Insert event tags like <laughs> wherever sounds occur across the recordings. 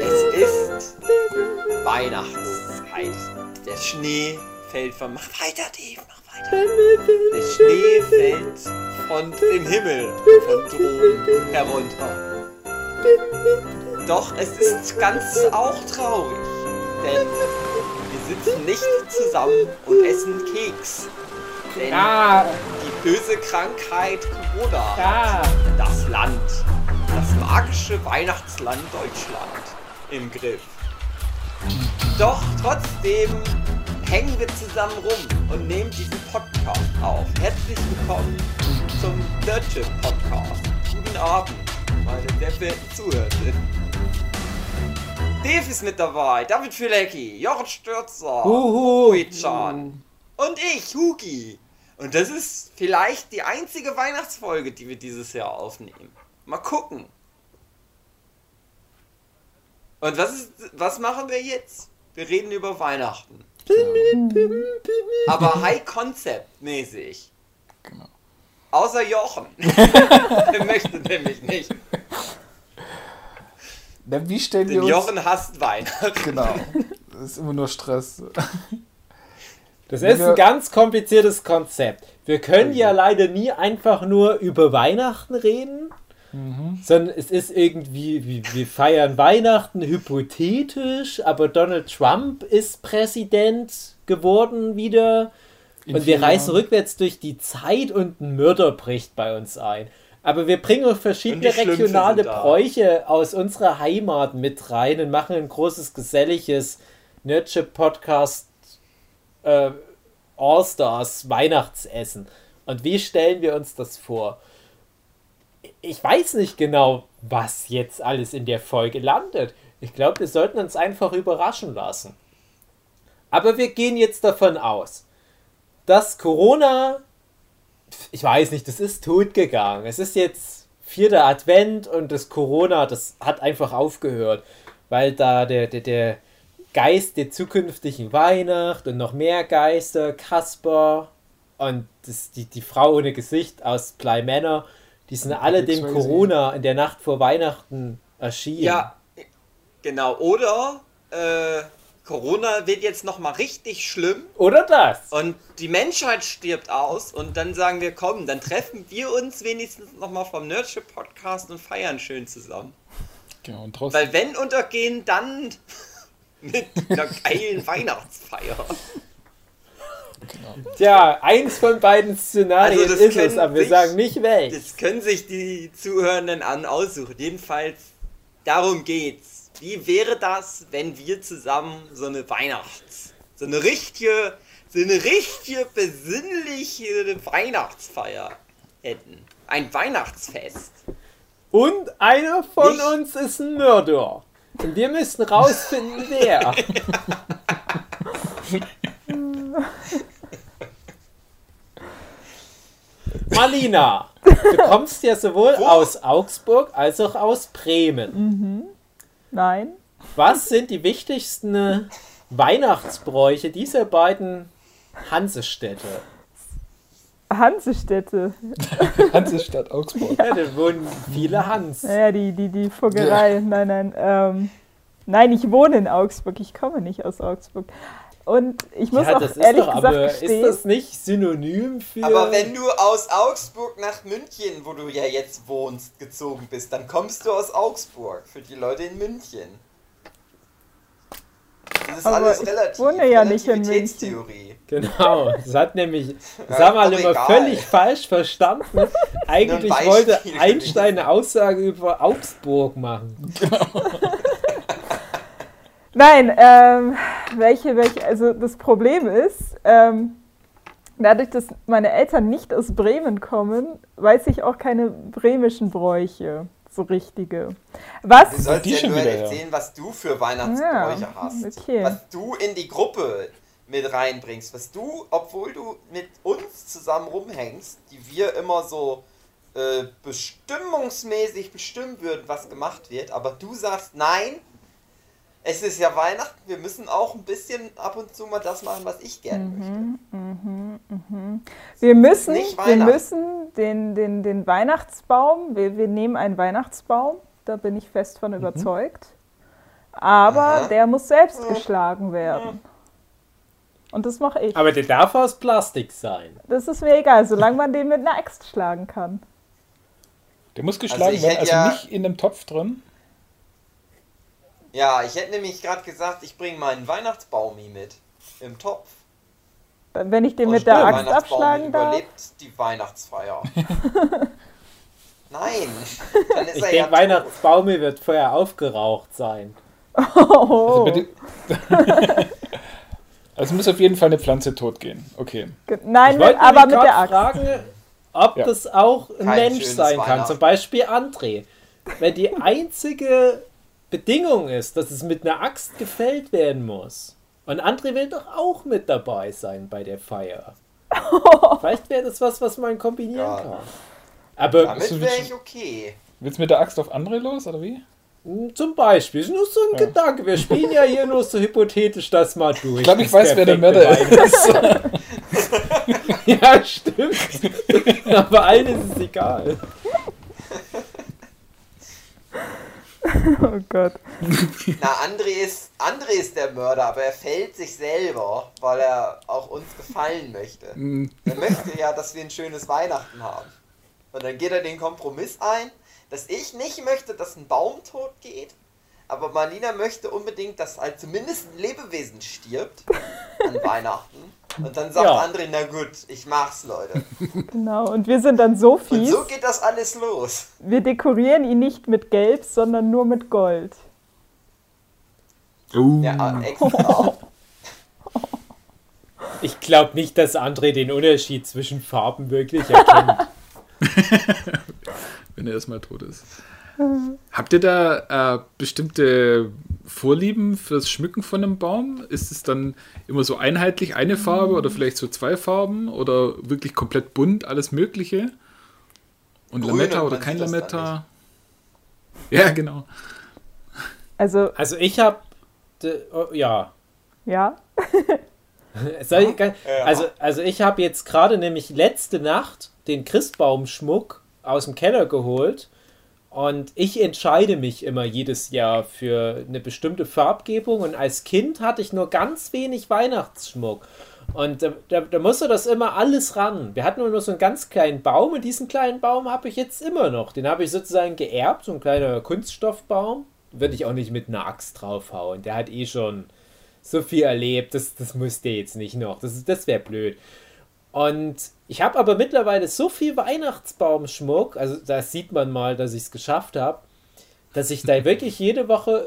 Es ist Weihnachtszeit. Der Schnee fällt vom. Mach weiter, Dave, mach weiter. Der Schnee fällt von dem Himmel von droben herunter. Doch es ist ganz auch traurig, denn wir sitzen nicht zusammen und essen Keks. Denn Ja, die böse Krankheit Corona ja. hat das Land, das magische Weihnachtsland Deutschland im Griff. Doch trotzdem hängen wir zusammen rum und nehmen diesen Podcast auf. Herzlich willkommen zum Dirtship Podcast. Guten Abend, meine sehr verehrten Zuhörerinnen. Dave ist mit dabei, David Filecki, Jochen Stürzer, Huhu. Huichan und ich, Hugi. Und das ist vielleicht die einzige Weihnachtsfolge, die wir dieses Jahr aufnehmen. Mal gucken. Und was ist, was machen wir jetzt? Wir reden über Weihnachten. Aber High Concept mäßig. Genau. Außer Jochen. <laughs> Der möchte nämlich nicht. Na, wie stellen wir Denn uns... Jochen hasst Weihnachten. Genau. Das ist immer nur Stress. Das ist ein ganz kompliziertes Konzept. Wir können ja leider nie einfach nur über Weihnachten reden, sondern es ist irgendwie, wie, wir feiern Weihnachten hypothetisch, aber Donald Trump ist Präsident geworden wieder In und wir reisen Jahren. rückwärts durch die Zeit und ein Mörder bricht bei uns ein. Aber wir bringen auch verschiedene regionale. Bräuche aus unserer Heimat mit rein und machen ein großes geselliges Nerdship-Podcast äh, All-Stars Weihnachtsessen. Und wie stellen wir uns das vor? Ich weiß nicht genau, was jetzt alles in der Folge landet. Ich glaube, wir sollten uns einfach überraschen lassen. Aber wir gehen jetzt davon aus, dass Corona, ich weiß nicht, das ist tot gegangen. Es ist jetzt vierter Advent und das Corona, das hat einfach aufgehört, weil da der, der, der Geist der zukünftigen Weihnacht und noch mehr Geister, Kasper und das, die, die Frau ohne Gesicht aus Bly Manor, die sind alle dem. Corona in der Nacht vor Weihnachten erschienen. Ja, genau. Oder äh, Corona wird jetzt nochmal richtig schlimm Oder das? und die Menschheit stirbt aus und dann sagen wir, komm, dann treffen wir uns wenigstens nochmal vom Nerdship Podcast und feiern schön zusammen. Genau, und draußen... Weil wenn untergehen, dann mit einer geilen Weihnachtsfeier. Genau. Tja, eins von beiden Szenarien Also ist es, aber wir sich- sagen nicht welches. Das können sich die Zuhörenden an aussuchen. Jedenfalls, darum geht's. Wie wäre das, wenn wir zusammen so eine Weihnachts-, so eine richtige, so eine richtige besinnliche Weihnachtsfeier hätten? Ein Weihnachtsfest. Und einer von Nicht? uns ist ein Mörder. Und wir müssen rausfinden, wer. <laughs> Marlina, du <laughs> kommst ja sowohl Wo? aus Augsburg als auch aus Bremen. Nein. Was sind die wichtigsten Weihnachtsbräuche dieser beiden Hansestädte? Hansestädte. <laughs> Hansestadt Augsburg. Ja, da wohnen viele Hans. Naja, die, die, die Vogelei. Nein, nein. Ähm, nein, ich wohne in Augsburg. Ich komme nicht aus Augsburg. Und ich muss Ja, auch ehrlich doch, gesagt aber gestehen, ist das nicht synonym für. Aber wenn du aus Augsburg nach München, wo du ja jetzt wohnst, gezogen bist, dann kommst du aus Augsburg. Für die Leute in München. Das ist Aber alles ich relativ. wohne ja nicht in München. Genau, das hat nämlich <laughs> Ja, Samal doch immer egal. völlig falsch verstanden. <laughs> Eigentlich wollte. Einstein eine Aussage über Augsburg machen. <laughs> Nein, ähm, welche, welche, also das Problem ist, ähm, dadurch, dass meine Eltern nicht aus Bremen kommen, weiß ich auch keine bremischen Bräuche, so richtige. Was? Du sollst die ja schon nur wieder, ja. erzählen, was du für Weihnachtsbräuche Ja, hast. okay. Was du in die Gruppe mit reinbringst. Was du, obwohl du mit uns zusammen rumhängst, die wir immer so äh, bestimmungsmäßig bestimmen würden, was gemacht wird, aber du sagst, nein, es ist ja Weihnachten, wir müssen auch ein bisschen ab und zu mal das machen, was ich gerne möchte. Wir müssen, nicht wir müssen den, den, den Weihnachtsbaum. Wir, wir nehmen einen Weihnachtsbaum, da bin ich fest von überzeugt. Aber Aha. der muss selbst geschlagen werden. Und das mache ich. Aber der darf aus Plastik sein. Das ist mir egal, solange man den mit einer Axt schlagen kann. Der muss geschlagen ich werden, also ja- nicht in einem Topf drin. Ja, ich hätte nämlich gerade gesagt, ich bringe meinen Weihnachtsbaumi mit. Im Topf. Wenn ich den Und mit der Axt abschlagen darf. überlebt die Weihnachtsfeier. <laughs> Nein, dann ist Ich er denke, ja tot. Weihnachtsbaume wird vorher aufgeraucht sein. Oh, Also, bitte, <laughs> also muss auf jeden Fall eine Pflanze tot gehen. Okay. Nein, Ich mit, wollte aber mit der Axt. fragen, ob Ja. das auch ein Kein Mensch sein kann. Zum Beispiel André. Wenn die einzige Bedingung ist, dass es mit einer Axt gefällt werden muss. Und André will doch auch mit dabei sein bei der Feier. <laughs> Vielleicht wäre das was, was man kombinieren Ja. kann. Aber Damit wäre ich okay. Willst du mit der Axt auf andere los, oder wie? mh, zum Beispiel, ist nur so ein Ja. Gedanke. Wir spielen ja hier nur so hypothetisch das mal durch. Ich glaube, ich weiß, wer der Mörder ist. <laughs> <laughs> Ja, stimmt. Aber allen ist es egal. <laughs> Oh Gott. <laughs> Na, André ist, André ist der Mörder, aber er fällt sich selber, weil er auch uns gefallen möchte. Hm, Er möchte ja, dass wir ein schönes Weihnachten haben. Und dann geht er den Kompromiss ein, dass ich nicht möchte, dass ein Baum tot geht, aber Marlina möchte unbedingt, dass halt zumindest ein Lebewesen stirbt an <laughs> Weihnachten. Und dann sagt Ja. André, na gut, ich mach's, Leute. <laughs> Genau. Und wir sind dann so Und fies, so geht das alles los. wir dekorieren ihn nicht mit Gelb, sondern nur mit Gold. Uh, Ja, extra. <laughs> Ich glaube nicht, dass André den Unterschied zwischen Farben wirklich erkennt. <laughs> wenn er erstmal tot ist. Habt ihr da äh, bestimmte Vorlieben fürs Schmücken von einem Baum? Ist es dann immer so einheitlich eine Farbe oder vielleicht so zwei Farben oder wirklich komplett bunt, alles Mögliche? Und Grün Lametta oder kein Lametta? Ja, genau. Also, Also ich habe, ja, ja. <laughs> Soll ich, gar- Ja. also, also ich habe jetzt gerade nämlich letzte Nacht den Christbaumschmuck aus dem Keller geholt und ich entscheide mich immer jedes Jahr für eine bestimmte Farbgebung und als Kind hatte ich nur ganz wenig Weihnachtsschmuck und da, da, da musste das immer alles ran. Wir hatten nur so einen ganz kleinen Baum und diesen kleinen Baum habe ich jetzt immer noch. Den habe ich sozusagen geerbt, so ein kleiner Kunststoffbaum. Würde ich auch nicht mit einer Axt draufhauen. Der hat eh schon so viel erlebt, das, das müsste jetzt nicht noch. Das, das wäre blöd. Und ich habe aber mittlerweile so viel Weihnachtsbaumschmuck, also da sieht man mal, dass ich es geschafft habe, dass ich da <laughs> wirklich jede Woche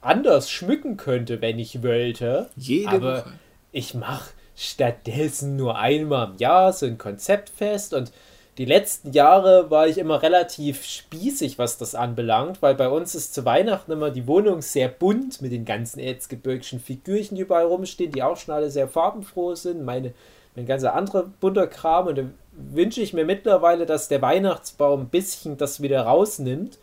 anders schmücken könnte, wenn ich wollte. Jede aber Woche. ich mache stattdessen nur einmal im Jahr so ein Konzeptfest und die letzten Jahre war ich immer relativ spießig, was das anbelangt, weil bei uns ist zu Weihnachten immer die Wohnung sehr bunt mit den ganzen erzgebirgischen Figürchen, die überall rumstehen, die auch schon alle sehr farbenfroh sind. Meine, mein ganzer anderer bunter Kram. Und da wünsche ich mir mittlerweile, dass der Weihnachtsbaum ein bisschen das wieder rausnimmt.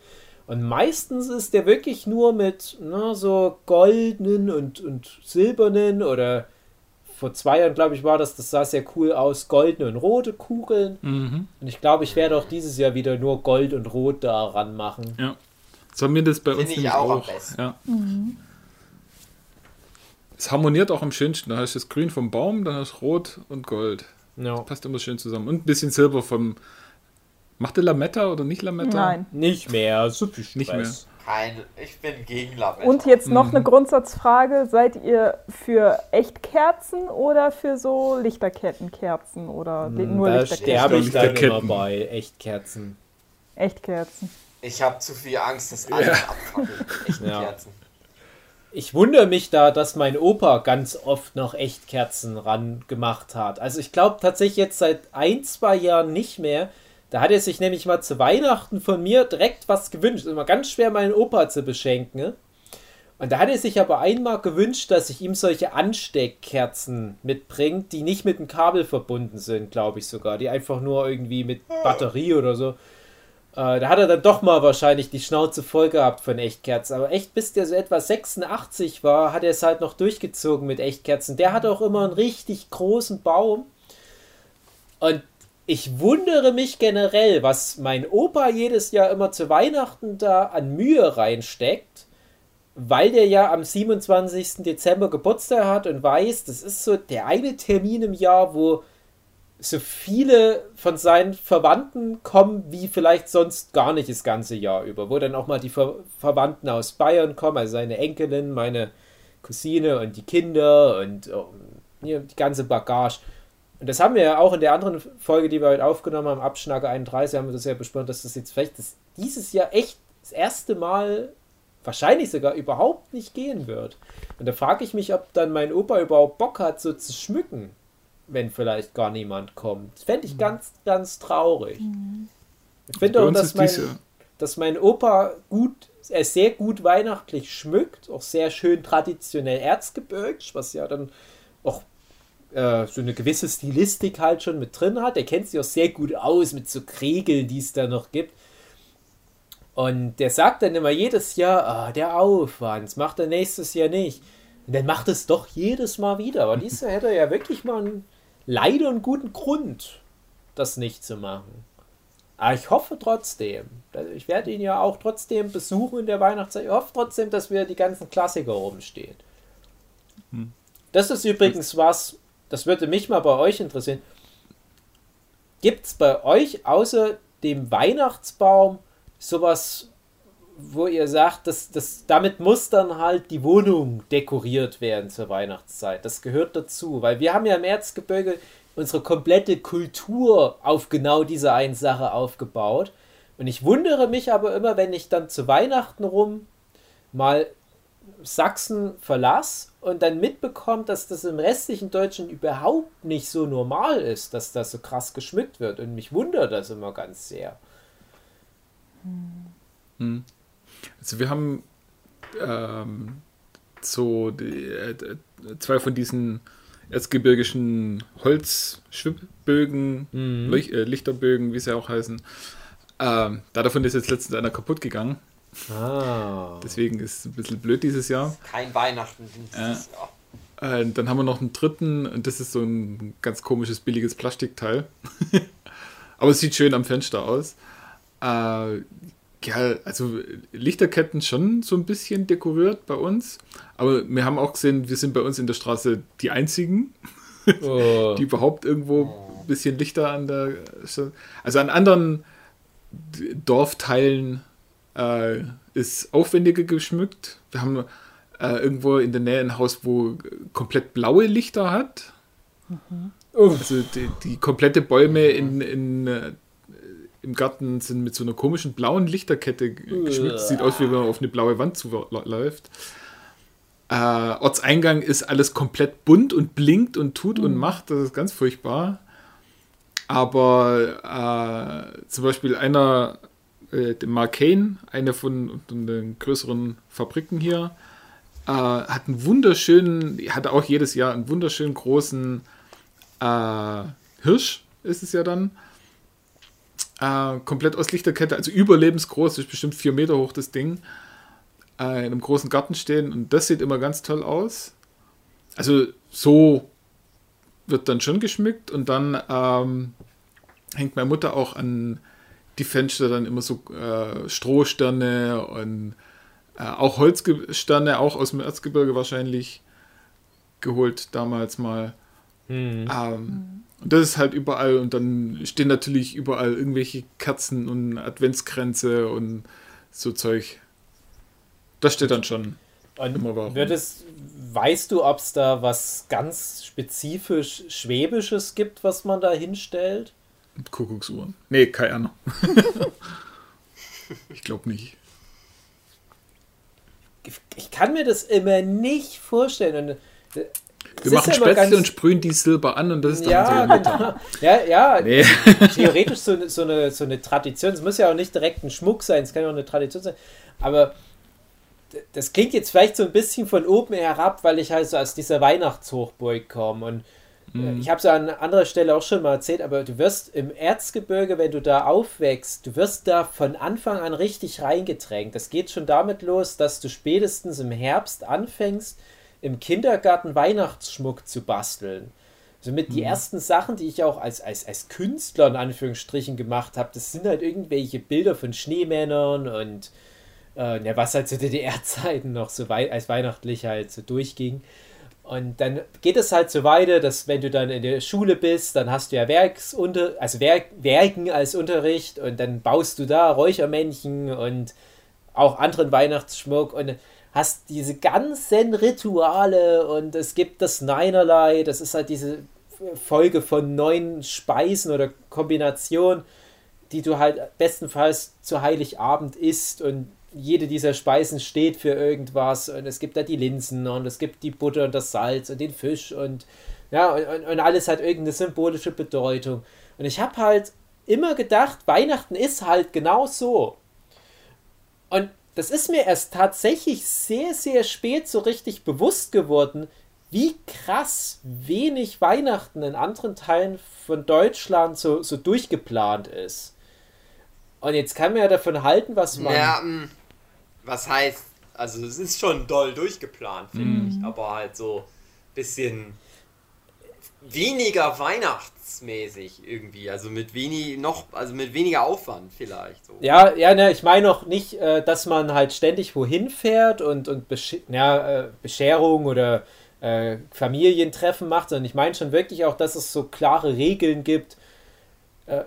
Und meistens ist der wirklich nur mit na, so goldenen und, und silbernen oder vor zwei Jahren, glaube ich, war das, das sah sehr cool aus, goldene und rote Kugeln. Mhm. Und ich glaube, ich werde auch dieses Jahr wieder nur Gold und Rot daran machen. Ja. So haben wir das bei uns Finde ich nämlich auch am auch. besten. Ja. Es harmoniert auch am schönsten. Da hast du das Grün vom Baum, dann hast du Rot und Gold. Ja. Passt immer schön zusammen. Und ein bisschen Silber vom. Macht der Lametta oder nicht Lametta? Nein. Nicht mehr, so viel Stress. Nicht mehr. Kein, ich bin gegen Lametta. Und jetzt noch Mhm. eine Grundsatzfrage. Seid ihr für Echtkerzen oder für so Lichterkettenkerzen oder li- nur Da Lichterketten? sterbe ich dann immer bei Echtkerzen. Echtkerzen. Ich habe zu viel Angst, dass alles abfackelt. Echten Ja. <laughs> Ich wundere mich da, dass mein Opa ganz oft noch Echtkerzen ran gemacht hat. Also ich glaube tatsächlich jetzt seit ein, zwei Jahren nicht mehr. Da hat er sich nämlich mal zu Weihnachten von mir direkt was gewünscht. Immer ganz schwer, meinen Opa zu beschenken. ne? Und da hat er sich aber einmal gewünscht, dass ich ihm solche Ansteckkerzen mitbringt, die nicht mit dem Kabel verbunden sind, glaube ich sogar. Die einfach nur irgendwie mit Batterie oder so. Äh, da hat er dann doch mal wahrscheinlich die Schnauze voll gehabt von Echtkerzen. Aber echt, bis der so etwa 86 war, hat er es halt noch durchgezogen mit Echtkerzen. Der hatte auch immer einen richtig großen Baum. Und ich wundere mich generell, was mein Opa jedes Jahr immer zu Weihnachten da an Mühe reinsteckt, weil der ja am 27. Dezember Geburtstag hat und weiß, das ist so der eine Termin im Jahr, wo so viele von seinen Verwandten kommen, wie vielleicht sonst gar nicht das ganze Jahr über, wo dann auch mal die Ver Verwandten aus Bayern kommen, also seine Enkelin, meine Cousine und die Kinder und oh, die ganze Bagage. Und das haben wir ja auch in der anderen Folge, die wir heute aufgenommen haben, Abschnacke 31, haben wir das ja besprochen, dass das jetzt vielleicht das, dieses Jahr echt das erste Mal wahrscheinlich sogar überhaupt nicht gehen wird. Und da frage ich mich, ob dann mein Opa überhaupt Bock hat, so zu schmücken, wenn vielleicht gar niemand kommt. Das fände ich mhm. ganz, ganz traurig. Mhm. Ich finde auch, dass mein, dass mein Opa gut, er sehr gut weihnachtlich schmückt, auch sehr schön traditionell erzgebirgt, was ja dann auch äh, so eine gewisse Stilistik halt schon mit drin hat. Er kennt sich auch sehr gut aus mit so Kregeln, die es da noch gibt. Und der sagt dann immer jedes Jahr, ah, der Aufwand, das macht er nächstes Jahr nicht. Und dann macht es doch jedes Mal wieder. Aber dieses Jahr hätte er ja wirklich mal einen, leider einen guten Grund, das nicht zu machen. Aber ich hoffe trotzdem, ich werde ihn ja auch trotzdem besuchen in der Weihnachtszeit. Ich hoffe trotzdem, dass wir die ganzen Klassiker rumstehen. Hm. Das ist übrigens was, das würde mich mal bei euch interessieren. Gibt es bei euch außer dem Weihnachtsbaum sowas, wo ihr sagt, dass, dass damit muss dann halt die Wohnung dekoriert werden zur Weihnachtszeit? Das gehört dazu, weil wir haben ja im Erzgebirge unsere komplette Kultur auf genau diese eine Sache aufgebaut. Und ich wundere mich aber immer, wenn ich dann zu Weihnachten rum mal Sachsen verlasse und dann mitbekommt, dass das im restlichen Deutschland überhaupt nicht so normal ist, dass das so krass geschmückt wird. Und mich wundert das immer ganz sehr. Hm. Also wir haben ähm, so die, äh, zwei von diesen erzgebirgischen Holzschwibbögen, mhm. äh, Lichterbögen, wie sie auch heißen. Ähm, da davon ist jetzt letztens einer kaputt gegangen. Ah. Deswegen ist es ein bisschen blöd dieses Jahr. Kein Weihnachten dieses äh, Jahr. Äh, dann haben wir noch einen dritten und das ist so ein ganz komisches, billiges Plastikteil. <laughs> Aber es sieht schön am Fenster aus. Äh, ja, also Lichterketten schon so ein bisschen dekoriert bei uns. Aber wir haben auch gesehen, wir sind bei uns in der Straße die einzigen, <laughs> oh. die überhaupt irgendwo ein bisschen Lichter an der. Also an anderen Dorfteilen äh, ist aufwendiger geschmückt. Wir haben äh, irgendwo in der Nähe ein Haus, wo komplett blaue Lichter hat. Mhm. Also die, die, komplette Bäume in, in, äh, im Garten sind mit so einer komischen blauen Lichterkette geschmückt. Sieht aus, wie wenn man auf eine blaue Wand zuläuft. Äh, Ortseingang ist alles komplett bunt und blinkt und tut mhm. und macht. Das ist ganz furchtbar. Aber äh, zum Beispiel einer äh, Marcane, eine von, von, den größeren Fabriken hier, äh, hat einen wunderschönen, hat auch jedes Jahr einen wunderschönen großen äh, Hirsch, ist es ja dann. Äh, komplett aus Lichterkette, also überlebensgroß, ist bestimmt vier Meter hoch das Ding. Äh, in einem großen Garten stehen und das sieht immer ganz toll aus. Also so wird dann schon geschmückt und dann ähm, hängt meine Mutter auch an die Fenster dann immer so äh, Strohsterne und äh, auch Holzsterne, auch aus dem Erzgebirge wahrscheinlich geholt damals mal. Mhm. Ähm, und das ist halt überall und dann stehen natürlich überall irgendwelche Kerzen und Adventskränze und so Zeug. Das steht dann schon. Und immer warum. Wird es, weißt du, ob es da was ganz spezifisch Schwäbisches gibt, was man da hinstellt? Kuckucksuhren. Nee, keine Ahnung. <laughs> ich glaube nicht. Ich kann mir das immer nicht vorstellen. Und äh, wir machen ja Spätzle und sprühen die Silber an und das ist dann ja, genau. ja, ja, nee. <laughs> theoretisch so, so, eine, so eine Tradition. Es muss ja auch nicht direkt ein Schmuck sein, es kann ja auch eine Tradition sein. Aber das klingt jetzt vielleicht so ein bisschen von oben herab, weil ich halt so aus dieser Weihnachtshochburg komme und Mhm. Ich habe es an anderer Stelle auch schon mal erzählt, aber du wirst im Erzgebirge, wenn du da aufwächst, du wirst da von Anfang an richtig reingedrängt. Das geht schon damit los, dass du spätestens im Herbst anfängst, im Kindergarten Weihnachtsschmuck zu basteln. Also mit mhm. die ersten Sachen, die ich auch als, als, als Künstler in Anführungsstrichen gemacht habe, das sind halt irgendwelche Bilder von Schneemännern und äh, ja, was halt zu DDR-Zeiten noch so wei als weihnachtlich halt so durchging. Und dann geht es halt so weiter, dass wenn du dann in der Schule bist, dann hast du ja Werksunter also Werk Werken als Unterricht und dann baust du da Räuchermännchen und auch anderen Weihnachtsschmuck und hast diese ganzen Rituale und es gibt das Neinerlei, das ist halt diese Folge von neun Speisen oder Kombination, die du halt bestenfalls zu Heiligabend isst und jede dieser Speisen steht für irgendwas und es gibt da die Linsen und es gibt die Butter und das Salz und den Fisch und ja, und, und alles hat irgendeine symbolische Bedeutung. Und ich habe halt immer gedacht, Weihnachten ist halt genau so. Und das ist mir erst tatsächlich sehr, sehr spät so richtig bewusst geworden, wie krass wenig Weihnachten in anderen Teilen von Deutschland so, so durchgeplant ist. Und jetzt kann man ja davon halten, was man. Ja, mm, was heißt, also es ist schon doll durchgeplant, finde mhm. ich, aber halt so ein bisschen weniger weihnachtsmäßig irgendwie, also mit wenig noch, also mit weniger Aufwand vielleicht. So. Ja, ja, ne, ich meine auch nicht, äh, dass man halt ständig wohin fährt und, und Besch ja, äh, Bescherung oder äh, Familientreffen macht, sondern ich meine schon wirklich auch, dass es so klare Regeln gibt. Äh,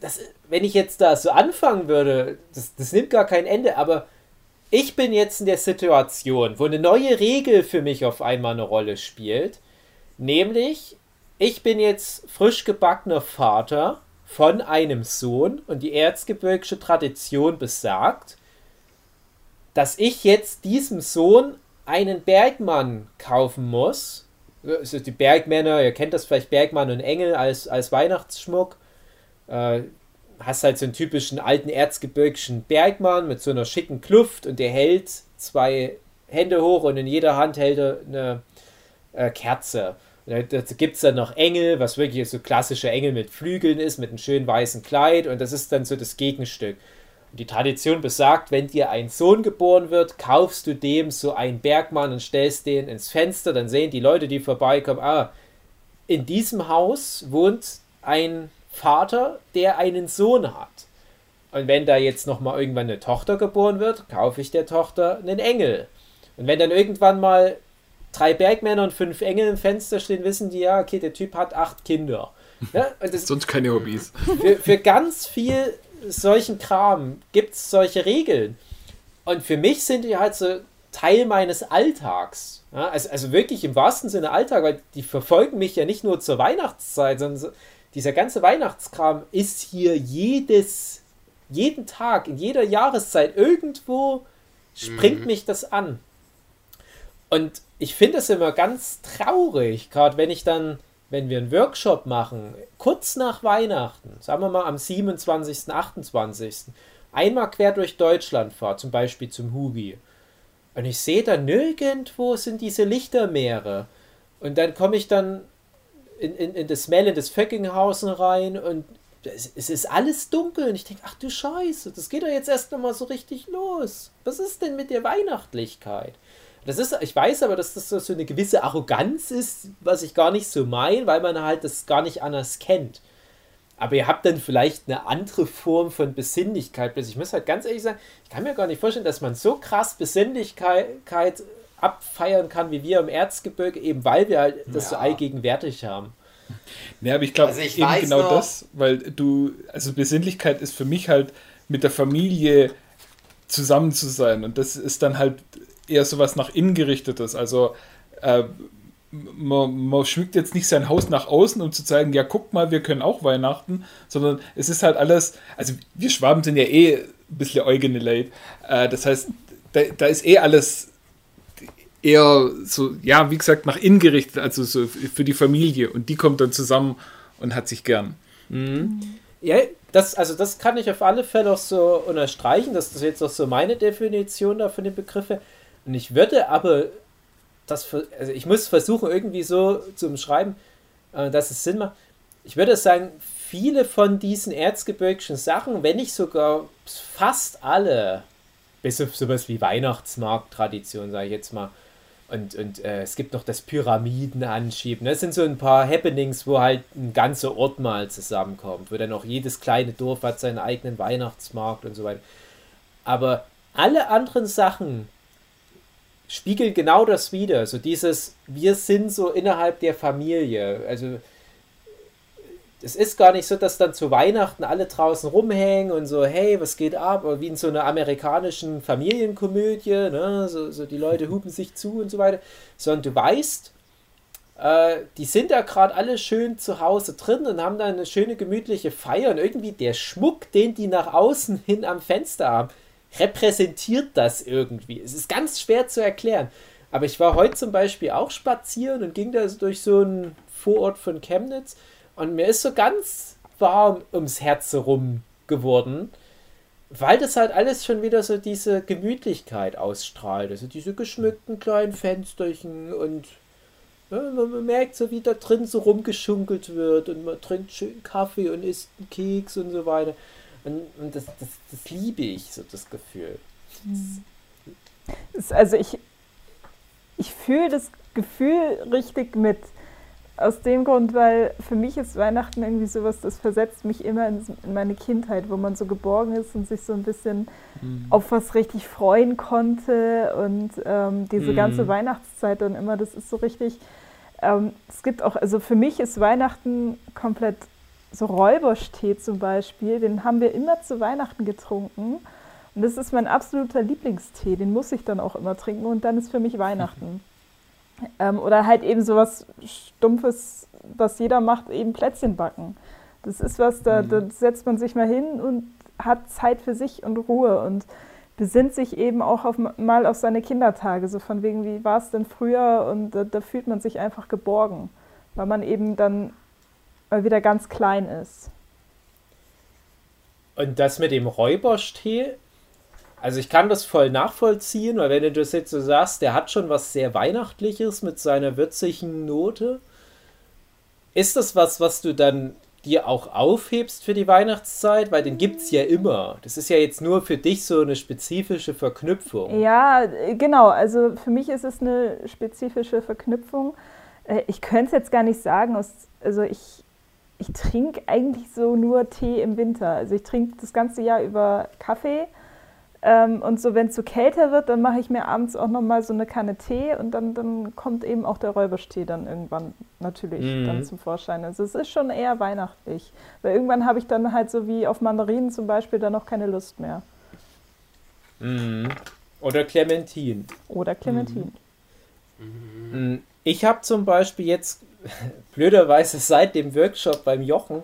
das, wenn ich jetzt da so anfangen würde, das, das nimmt gar kein Ende, aber ich bin jetzt in der Situation, wo eine neue Regel für mich auf einmal eine Rolle spielt. Nämlich, ich bin jetzt frisch gebackener Vater von einem Sohn und die erzgebirgische Tradition besagt, dass ich jetzt diesem Sohn einen Bergmann kaufen muss. Also die Bergmänner, ihr kennt das vielleicht Bergmann und Engel als, als Weihnachtsschmuck. Äh, hast halt so einen typischen alten erzgebirgischen Bergmann mit so einer schicken Kluft und der hält zwei Hände hoch und in jeder Hand hält er eine äh, Kerze. Dazu gibt es dann noch Engel, was wirklich so klassische Engel mit Flügeln ist, mit einem schönen weißen Kleid und das ist dann so das Gegenstück. Und die Tradition besagt, wenn dir ein Sohn geboren wird, kaufst du dem so einen Bergmann und stellst den ins Fenster, dann sehen die Leute, die vorbeikommen, ah, in diesem Haus wohnt ein Vater, der einen Sohn hat. Und wenn da jetzt nochmal irgendwann eine Tochter geboren wird, kaufe ich der Tochter einen Engel. Und wenn dann irgendwann mal drei Bergmänner und fünf Engel im Fenster stehen, wissen die ja, okay, der Typ hat acht Kinder. <laughs> Ja, Sonst keine Hobbys. Für, für ganz viel solchen Kram gibt es solche Regeln. Und für mich sind die halt so Teil meines Alltags. Ja, also, also wirklich im wahrsten Sinne Alltag, weil die verfolgen mich ja nicht nur zur Weihnachtszeit, sondern so, dieser ganze Weihnachtskram ist hier jedes, jeden Tag, in jeder Jahreszeit irgendwo springt mhm. mich das an. Und ich finde es immer ganz traurig, gerade wenn ich dann, wenn wir einen Workshop machen, kurz nach Weihnachten, sagen wir mal am 27., 28., einmal quer durch Deutschland fahre, zum Beispiel zum Hugi. Und ich sehe da nirgendwo sind diese Lichtermeere. Und dann komme ich dann in, in, in das Mel, in das Föckinghausen rein und es, es ist alles dunkel. Und ich denke, ach du Scheiße, das geht doch jetzt erst nochmal so richtig los. Was ist denn mit der Weihnachtlichkeit? Das ist, ich weiß aber, dass das so eine gewisse Arroganz ist, was ich gar nicht so meine, weil man halt das gar nicht anders kennt. Aber ihr habt dann vielleicht eine andere Form von Besinnlichkeit. Ich muss halt ganz ehrlich sagen, ich kann mir gar nicht vorstellen, dass man so krass Besinnlichkeit abfeiern kann wie wir im Erzgebirge, eben weil wir halt das ja. so allgegenwärtig haben. Ja, aber ich glaube also eben genau noch, das, weil du, also Besinnlichkeit ist für mich halt mit der Familie zusammen zu sein und das ist dann halt eher so was nach innen gerichtetes. Also äh, man, man, schmückt jetzt nicht sein Haus nach außen, um zu zeigen, ja, guck mal, wir können auch Weihnachten, sondern es ist halt alles, also wir Schwaben sind ja eh ein bisschen eigene Leid. Äh, das heißt, da, da, ist eh alles eher so, ja, wie gesagt, nach innen gerichtet, also so für die Familie. Und die kommt dann zusammen und hat sich gern. Mhm. Ja, das, also das kann ich auf alle Fälle auch so unterstreichen. Das ist jetzt auch so meine Definition da von den Begriffen. Und ich würde aber das, also ich muss versuchen, irgendwie so zu umschreiben, äh, dass es Sinn macht. Ich würde sagen, viele von diesen erzgebirgischen Sachen, wenn nicht sogar fast alle, bis auf sowas wie Weihnachtsmarkt-Tradition, sage ich jetzt mal, Und, und äh, es gibt noch das Pyramidenanschieben. Das sind so ein paar Happenings, wo halt ein ganzer Ort mal zusammenkommt, wo dann auch jedes kleine Dorf hat seinen eigenen Weihnachtsmarkt und so weiter. Aber alle anderen Sachen spiegeln genau das wieder. So dieses, wir sind so innerhalb der Familie. Also es ist gar nicht so, dass dann zu Weihnachten alle draußen rumhängen und so, hey, was geht ab? Oder wie in so einer amerikanischen Familienkomödie, ne? so, so die Leute hupen sich zu und so weiter. Sondern du weißt, äh, die sind ja gerade alle schön zu Hause drin und haben da eine schöne gemütliche Feier und irgendwie der Schmuck, den die nach außen hin am Fenster haben, repräsentiert das irgendwie. Es ist ganz schwer zu erklären. Aber ich war heute zum Beispiel auch spazieren und ging da durch so einen Vorort von Chemnitz und mir ist so ganz warm ums Herz herum geworden, weil das halt alles schon wieder so diese Gemütlichkeit ausstrahlt. Also diese geschmückten kleinen Fensterchen und ja, man merkt so, wie da drin so rumgeschunkelt wird und man trinkt schön Kaffee und isst einen Keks und so weiter. Und, und das, das, das liebe ich, so das Gefühl. Also ich, ich fühle das Gefühl richtig mit. Aus dem Grund, weil für mich ist Weihnachten irgendwie sowas, das versetzt mich immer in, in meine Kindheit, wo man so geborgen ist und sich so ein bisschen mhm. auf was richtig freuen konnte. Und ähm, diese mhm. ganze Weihnachtszeit dann immer, das ist so richtig. Ähm, es gibt auch, also für mich ist Weihnachten komplett so Räuberstee zum Beispiel, den haben wir immer zu Weihnachten getrunken. Und das ist mein absoluter Lieblingstee, den muss ich dann auch immer trinken und dann ist für mich Weihnachten. <laughs> Ähm, oder halt eben so was Stumpfes, was jeder macht, eben Plätzchen backen. Das ist was, da, mhm. da setzt man sich mal hin und hat Zeit für sich und Ruhe und besinnt sich eben auch auf, mal auf seine Kindertage. So von wegen, wie war es denn früher? Und da, da, fühlt man sich einfach geborgen, weil man eben dann wieder ganz klein ist. Und das mit dem Räuberstee, also ich kann das voll nachvollziehen, weil wenn du das jetzt so sagst, der hat schon was sehr Weihnachtliches mit seiner würzigen Note. Ist das was, was du dann dir auch aufhebst für die Weihnachtszeit? Weil den gibt es ja immer. Das ist ja jetzt nur für dich so eine spezifische Verknüpfung. Ja, genau. Also für mich ist es eine spezifische Verknüpfung. Äh, ich könnte es jetzt gar nicht sagen. Also ich, ich trinke eigentlich so nur Tee im Winter. Also ich trinke das ganze Jahr über Kaffee ähm, und so, wenn es so kälter wird, dann mache ich mir abends auch nochmal so eine Kanne Tee und dann, dann kommt eben auch der Räuberstee dann irgendwann natürlich mhm. dann zum Vorschein. Also es ist schon eher weihnachtlich. Weil irgendwann habe ich dann halt so wie auf Mandarinen zum Beispiel dann noch keine Lust mehr. Mhm. Oder Clementin. Oder Clementin. Mhm. mhm. Ich habe zum Beispiel jetzt blöderweise seit dem Workshop beim Jochen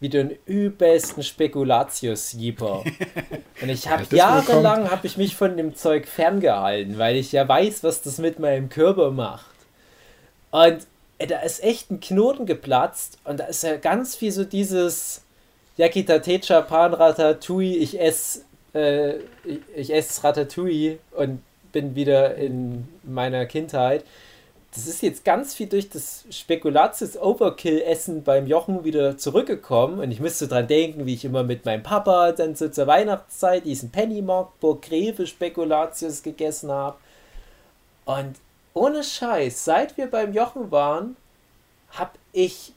wieder einen übelsten Spekulatius-Jeeper. <laughs> Und ich habe jahrelang habe ich mich von dem Zeug ferngehalten, weil ich ja weiß, was das mit meinem Körper macht. Und äh, da ist echt ein Knoten geplatzt und da ist ja ganz viel so dieses Yakitate Japan Ratatouille, ich esse äh, ich, ich esse Ratatouille und bin wieder in meiner Kindheit das ist jetzt ganz viel durch das Spekulatius-Overkill-Essen beim Jochen wieder zurückgekommen. Und ich müsste dran denken, wie ich immer mit meinem Papa dann so zur Weihnachtszeit diesen Pennymark Burg Greve Spekulatius gegessen habe. Und ohne Scheiß, seit wir beim Jochen waren, habe ich,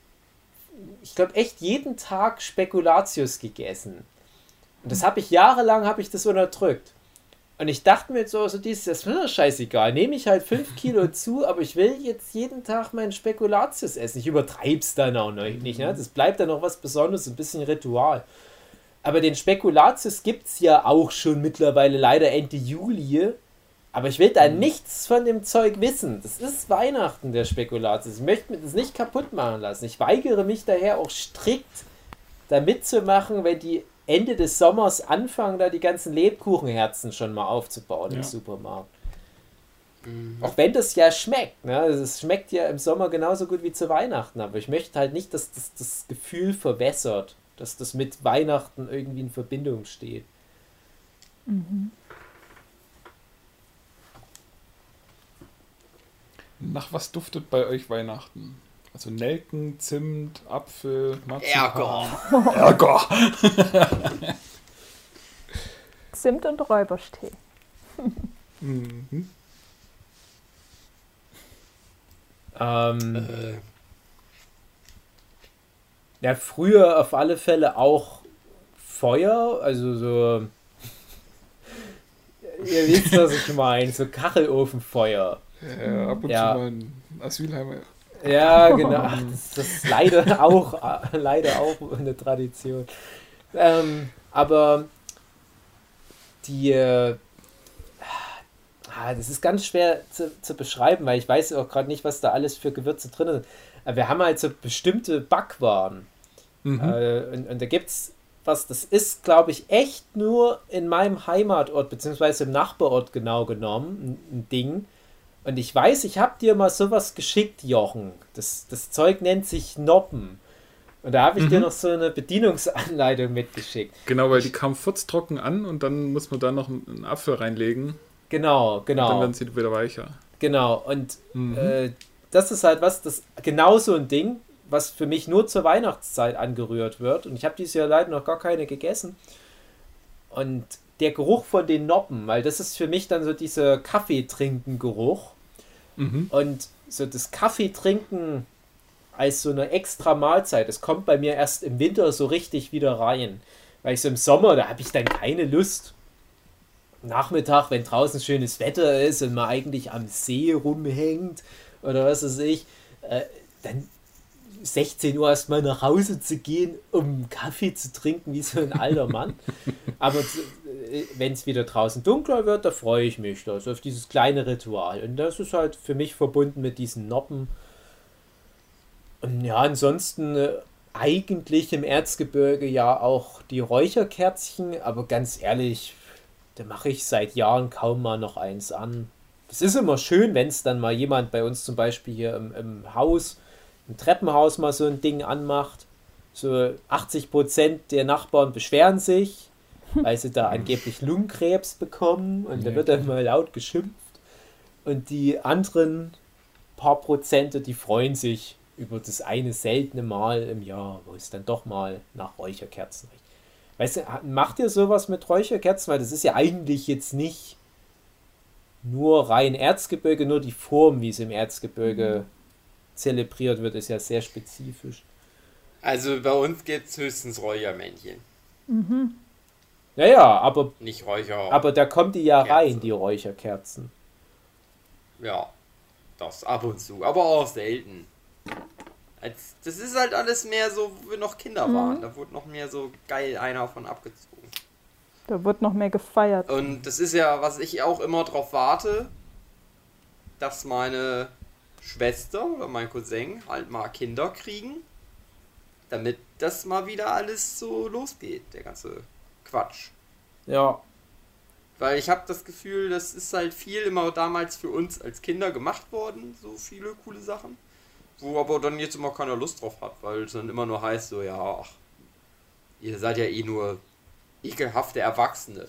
ich glaube, echt jeden Tag Spekulatius gegessen. Und das habe ich jahrelang, habe ich das unterdrückt. Und ich dachte mir so, so dieses, das ist mir scheißegal, nehme ich halt 5 Kilo <laughs> zu, aber ich will jetzt jeden Tag meinen Spekulatius essen. Ich übertreibe es dann auch noch nicht. Ne? Das bleibt dann noch was Besonderes, ein bisschen Ritual. Aber den Spekulatius gibt es ja auch schon mittlerweile leider Ende Juli. Aber ich will da mhm. nichts von dem Zeug wissen. Das ist Weihnachten, der Spekulatius. Ich möchte mir das nicht kaputt machen lassen. Ich weigere mich daher auch strikt, da mitzumachen, wenn die Ende des Sommers anfangen, da die ganzen Lebkuchenherzen schon mal aufzubauen ja. im Supermarkt. Mhm. Auch wenn das ja schmeckt. Ne? Also es schmeckt ja im Sommer genauso gut wie zu Weihnachten. Aber ich möchte halt nicht, dass das, das Gefühl verwässert, dass das mit Weihnachten irgendwie in Verbindung steht. Mhm. Nach was duftet bei euch Weihnachten? Also Nelken, Zimt, Apfel, Marzipan. Ärger. Ärger. Zimt und Räuberstee. mhm. Ähm, äh. Ja, früher auf alle Fälle auch Feuer, also so. <laughs> ihr wisst, was ich meine, so Kachelofenfeuer. Ja, ab und ja. zu mal ein Asylheim. Ja, <laughs> genau. Ach, das, das, ist leider <laughs> auch, leider auch eine Tradition. Ähm, aber die, äh, ah, das ist ganz schwer zu, zu beschreiben, weil ich weiß auch gerade nicht, was da alles für Gewürze drin sind. Wir haben halt so bestimmte Backwaren. Mhm. Äh, und, und da gibt es was, das ist, glaube ich, echt nur in meinem Heimatort, beziehungsweise im Nachbarort genau genommen, ein, ein Ding. Und ich weiß, ich habe dir mal sowas geschickt, Jochen. Das, das Zeug nennt sich Noppen. Und da habe ich mhm. dir noch so eine Bedienungsanleitung mitgeschickt. Genau, weil die kam furztrocken an und dann muss man da noch einen Apfel reinlegen. Genau, genau. Und dann werden sie wieder weicher. Genau, und mhm. äh, das ist halt was, das genau so ein Ding, was für mich nur zur Weihnachtszeit angerührt wird. Und ich habe dieses Jahr leider noch gar keine gegessen. Und der Geruch von den Noppen, weil das ist für mich dann so dieser Kaffeetrinken-Geruch. Mhm. Und so das Kaffeetrinken als so eine extra Mahlzeit, das kommt bei mir erst im Winter so richtig wieder rein. Weil ich so im Sommer, da habe ich dann keine Lust. Nachmittag, wenn draußen schönes Wetter ist und man eigentlich am See rumhängt oder was weiß ich, äh, dann 16 Uhr erstmal nach Hause zu gehen, um Kaffee zu trinken, wie so ein alter Mann. <laughs> Aber äh, wenn es wieder draußen dunkler wird, da freue ich mich also auf dieses kleine Ritual. Und das ist halt für mich verbunden mit diesen Noppen. Und ja, ansonsten äh, eigentlich im Erzgebirge ja auch die Räucherkerzchen, aber ganz ehrlich, da mache ich seit Jahren kaum mal noch eins an. Es ist immer schön, wenn es dann mal jemand bei uns zum Beispiel hier im, im Haus im Treppenhaus mal so ein Ding anmacht. So 80 Prozent der Nachbarn beschweren sich, weil sie da angeblich Lungenkrebs bekommen und da wird dann mal laut geschimpft. Und die anderen paar Prozente, die freuen sich über das eine seltene Mal im Jahr, wo es dann doch mal nach Räucherkerzen riecht. Weißt du, macht ihr sowas mit Räucherkerzen? Weil das ist ja eigentlich jetzt nicht nur rein Erzgebirge, nur die Form, wie es im Erzgebirge mhm zelebriert wird, ist ja sehr spezifisch. Also bei uns gibt es höchstens Räuchermännchen. Mhm. Ja, ja, aber. Nicht Räucher. Aber da kommt die ja Kerze. rein, die Räucherkerzen. Ja, das ab und zu, aber auch selten. Als, das ist halt alles mehr so, wo wir noch Kinder mhm. waren. Da wurde noch mehr so geil einer von abgezogen. Da wird noch mehr gefeiert. Und das ist ja, was ich auch immer drauf warte, dass meine Schwester oder mein Cousin halt mal Kinder kriegen, damit das mal wieder alles so losgeht, der ganze Quatsch. Ja. Weil ich habe das Gefühl, das ist halt viel immer damals für uns als Kinder gemacht worden, so viele coole Sachen. Wo aber dann jetzt immer keiner Lust drauf hat, weil es dann immer nur heißt, so, ja, ach, ihr seid ja eh nur ekelhafte Erwachsene.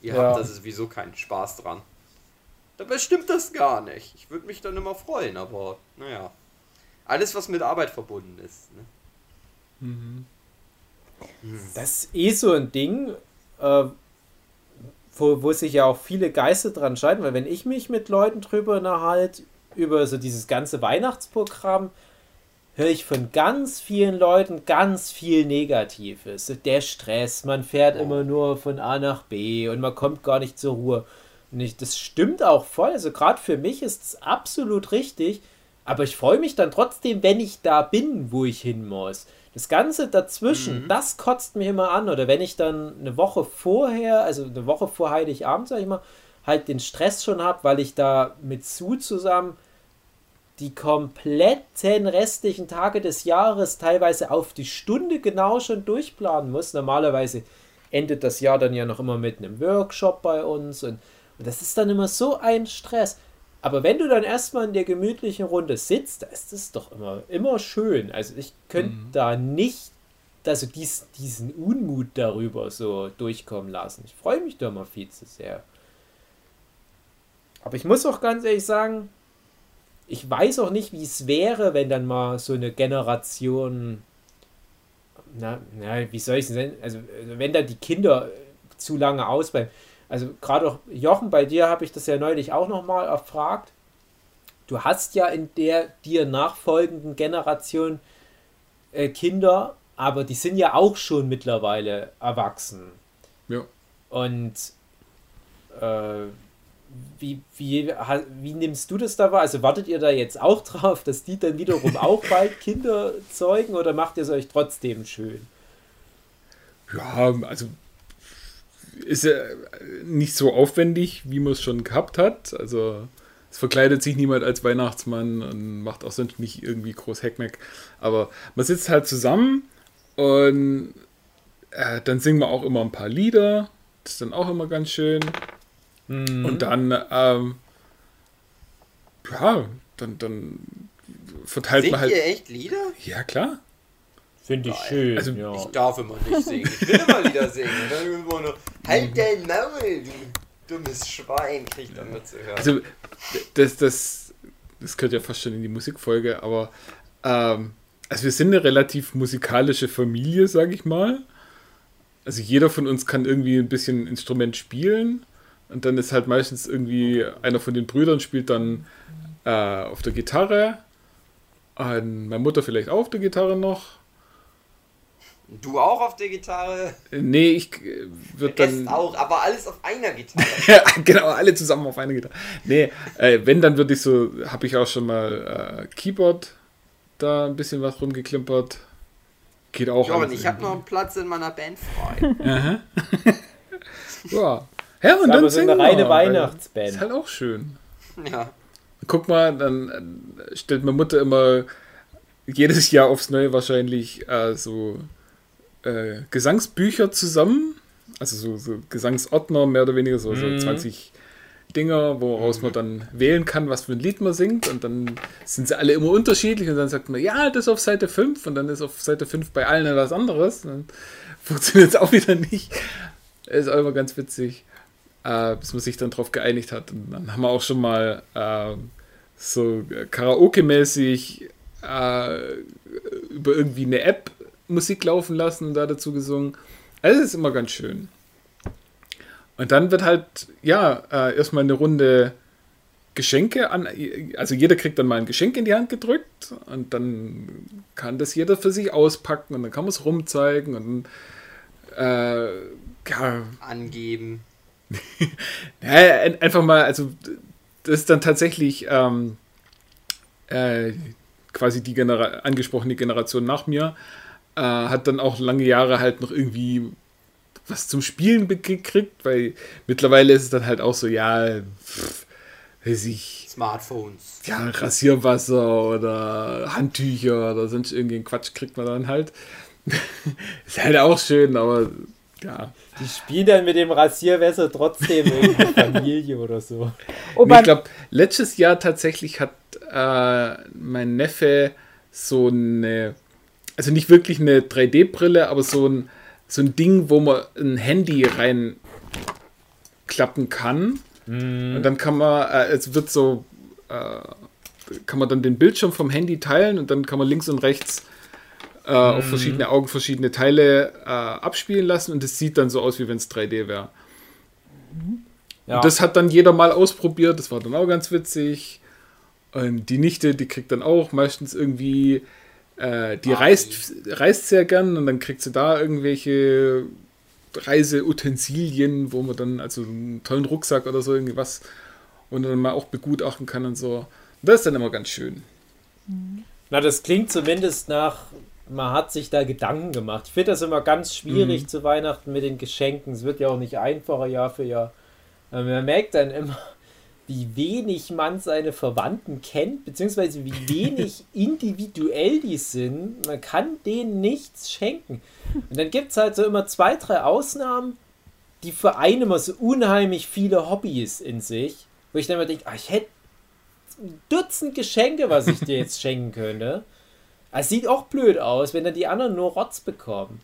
Ihr ja. habt da sowieso keinen Spaß dran. Dabei stimmt das gar nicht. Ich würde mich dann immer freuen, aber naja. Alles, was mit Arbeit verbunden ist. Ne? Mhm. Das ist eh so ein Ding, äh, wo, wo sich ja auch viele Geister dran scheiden, weil wenn ich mich mit Leuten drüber unterhalte, über so dieses ganze Weihnachtsprogramm, höre ich von ganz vielen Leuten ganz viel Negatives. Der Stress, man fährt oh. immer nur von A nach B und man kommt gar nicht zur Ruhe. Und das stimmt auch voll. Also gerade für mich ist es absolut richtig. Aber ich freue mich dann trotzdem, wenn ich da bin, wo ich hin muss. Das Ganze dazwischen, mhm. das kotzt mich immer an. Oder wenn ich dann eine Woche vorher, also eine Woche vor Heiligabend, sag ich mal, halt den Stress schon habe, weil ich da mit Sue zusammen die kompletten restlichen Tage des Jahres teilweise auf die Stunde genau schon durchplanen muss. Normalerweise endet das Jahr dann ja noch immer mit einem Workshop bei uns und und das ist dann immer so ein Stress. Aber wenn du dann erstmal in der gemütlichen Runde sitzt, da ist es doch immer, immer schön. Also ich könnte mhm. da nicht also dies, diesen Unmut darüber so durchkommen lassen. Ich freue mich da mal viel zu sehr. Aber ich muss auch ganz ehrlich sagen, ich weiß auch nicht, wie es wäre, wenn dann mal so eine Generation, na, na wie soll ich es denn, also wenn dann die Kinder zu lange ausbleiben. Also gerade auch Jochen, bei dir habe ich das ja neulich auch nochmal erfragt. du hast ja in der dir nachfolgenden Generation äh, Kinder, aber die sind ja auch schon mittlerweile erwachsen. Ja. Und äh, wie, wie, wie nimmst du das da wahr? Also wartet ihr da jetzt auch drauf, dass die dann wiederum <laughs> auch bald Kinder zeugen oder macht ihr es euch trotzdem schön? Ja, also ist ja nicht so aufwendig, wie man es schon gehabt hat. Also es verkleidet sich niemand als Weihnachtsmann und macht auch sonst nicht irgendwie groß Heckmeck. Aber man sitzt halt zusammen und äh, dann singen wir auch immer ein paar Lieder. Das ist dann auch immer ganz schön. Mhm. Und dann, ähm, ja, dann, dann verteilt Singt man halt. ihr echt Lieder? Ja, klar. Finde ich schön. Also, ja. Ich darf immer nicht singen. Ich will immer Lieder singen. Und dann immer nur, halt dein Maul, du dummes Schwein, krieg ich dann mit zu hören. Also, das, das, das gehört ja fast schon in die Musikfolge, aber ähm, also wir sind eine relativ musikalische Familie, sag ich mal. Also jeder von uns kann irgendwie ein bisschen Instrument spielen und dann ist halt meistens irgendwie einer von den Brüdern spielt dann äh, auf der Gitarre, und meine Mutter vielleicht auch auf der Gitarre noch. Du auch auf der Gitarre? Nee, ich äh, wird Rest dann. auch, aber alles auf einer Gitarre. <laughs> Ja, genau, alle zusammen auf einer Gitarre. Nee, äh, wenn, dann würde ich so, habe ich auch schon mal äh, Keyboard da ein bisschen was rumgeklimpert. Geht auch. Robin, alles ich habe noch einen Platz in meiner Band frei. Aha. <laughs> ja. Ja, und Ist dann aber so eine singen reine Weihnachtsband. Ist halt auch schön. Ja. Guck mal, dann äh, stellt meine Mutter immer jedes Jahr aufs Neue wahrscheinlich äh, so äh, Gesangsbücher zusammen. Also so, so Gesangsordner, mehr oder weniger, so, Mhm. so 20 Dinger, woraus man dann wählen kann, was für ein Lied man singt. Und dann sind sie alle immer unterschiedlich. Und dann sagt man, ja, das ist auf Seite 5. Und dann ist auf Seite 5 bei allen etwas anderes. Dann <laughs> funktioniert es auch wieder nicht. Ist auch immer ganz witzig. Äh, bis man sich dann drauf geeinigt hat. Und dann haben wir auch schon mal äh, so Karaoke-mäßig äh, über irgendwie eine App Musik laufen lassen und da dazu gesungen. Also es ist immer ganz schön. Und dann wird halt, ja, äh, erstmal eine Runde Geschenke an, also jeder kriegt dann mal ein Geschenk in die Hand gedrückt und dann kann das jeder für sich auspacken und dann kann man es rumzeigen und äh, ja, Angeben. <laughs> ja, ein- einfach mal, also das ist dann tatsächlich ähm, äh, quasi die Genera angesprochene Generation nach mir, äh, hat dann auch lange Jahre halt noch irgendwie was zum Spielen gekriegt, weil mittlerweile ist es dann halt auch so, ja, pff, weiß ich, Smartphones. ja, Rasierwasser oder Handtücher oder sonst irgendeinen Quatsch kriegt man dann halt. <laughs> ist halt auch schön, aber ja. Die spielen dann mit dem Rasierwasser trotzdem irgendeine <laughs> Familie oder so. Oh, Nee, ich glaube, letztes Jahr tatsächlich hat äh, mein Neffe so eine, also nicht wirklich eine 3D-Brille, aber so ein, so ein Ding, wo man ein Handy reinklappen kann. Und dann kann man, äh, es wird so, äh, kann man dann den Bildschirm vom Handy teilen und dann kann man links und rechts äh, auf verschiedene Augen verschiedene Teile äh, abspielen lassen und es sieht dann so aus, wie wenn es 3D wäre. Ja. Und das hat dann jeder mal ausprobiert, das war dann auch ganz witzig. Und die Nichte, die kriegt dann auch meistens irgendwie, äh, die Ah, reist, reist sehr gern und dann kriegt sie da irgendwelche Reiseutensilien, wo man dann, also einen tollen Rucksack oder so irgendwas, und dann mal auch begutachten kann und so. Das ist dann immer ganz schön. Na, das klingt zumindest nach, man hat sich da Gedanken gemacht. Ich finde das immer ganz schwierig Mhm. zu Weihnachten mit den Geschenken. Es wird ja auch nicht einfacher Jahr für Jahr. Man merkt dann immer, wie wenig man seine Verwandten kennt, beziehungsweise wie wenig <laughs> individuell die sind. Man kann denen nichts schenken. Und dann gibt es halt so immer zwei, drei Ausnahmen, die vereinen immer so unheimlich viele Hobbys in sich, wo ich dann immer denke, ah, ich hätte ein Dutzend Geschenke, was ich dir jetzt <laughs> schenken könnte. Es sieht auch blöd aus, wenn dann die anderen nur Rotz bekommen.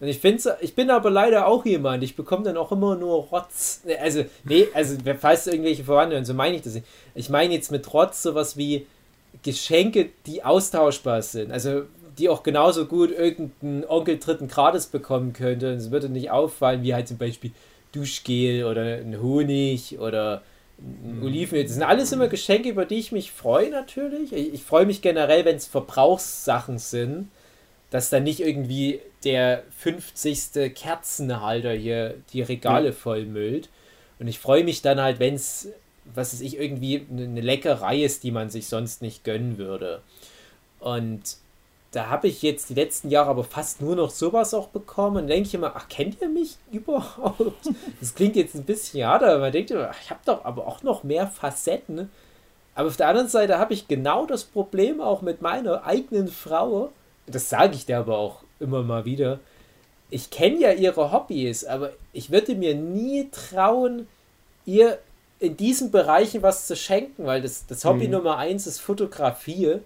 Und ich finde, ich bin aber leider auch jemand, ich bekomme dann auch immer nur Rotz. Also, nee, also, falls irgendwelche Verwandte, und so meine ich das nicht. Ich meine jetzt mit Rotz sowas wie Geschenke, die austauschbar sind. Also, die auch genauso gut irgendein Onkel dritten Grades bekommen könnte. Und es würde nicht auffallen, wie halt zum Beispiel Duschgel oder ein Honig oder Olivenöl. Das sind alles immer Geschenke, über die ich mich freue natürlich. Ich, ich freue mich generell, wenn es Verbrauchssachen sind, dass dann nicht irgendwie der 50. Kerzenhalter hier die Regale Ja. vollmüllt. Und ich freue mich dann halt, wenn es, was weiß ich, irgendwie eine Leckerei ist, die man sich sonst nicht gönnen würde. Und da habe ich jetzt die letzten Jahre aber fast nur noch sowas auch bekommen. Und denke ich immer, ach, kennt ihr mich <laughs> überhaupt? Das klingt jetzt ein bisschen hart, aber man denkt immer, ach, ich habe doch aber auch noch mehr Facetten. Aber auf der anderen Seite habe ich genau das Problem auch mit meiner eigenen Frau. Das sage ich dir aber auch immer mal wieder. Ich kenne ja ihre Hobbys, aber ich würde mir nie trauen, ihr in diesen Bereichen was zu schenken, weil das, das Hobby Mhm. Nummer eins ist Fotografie.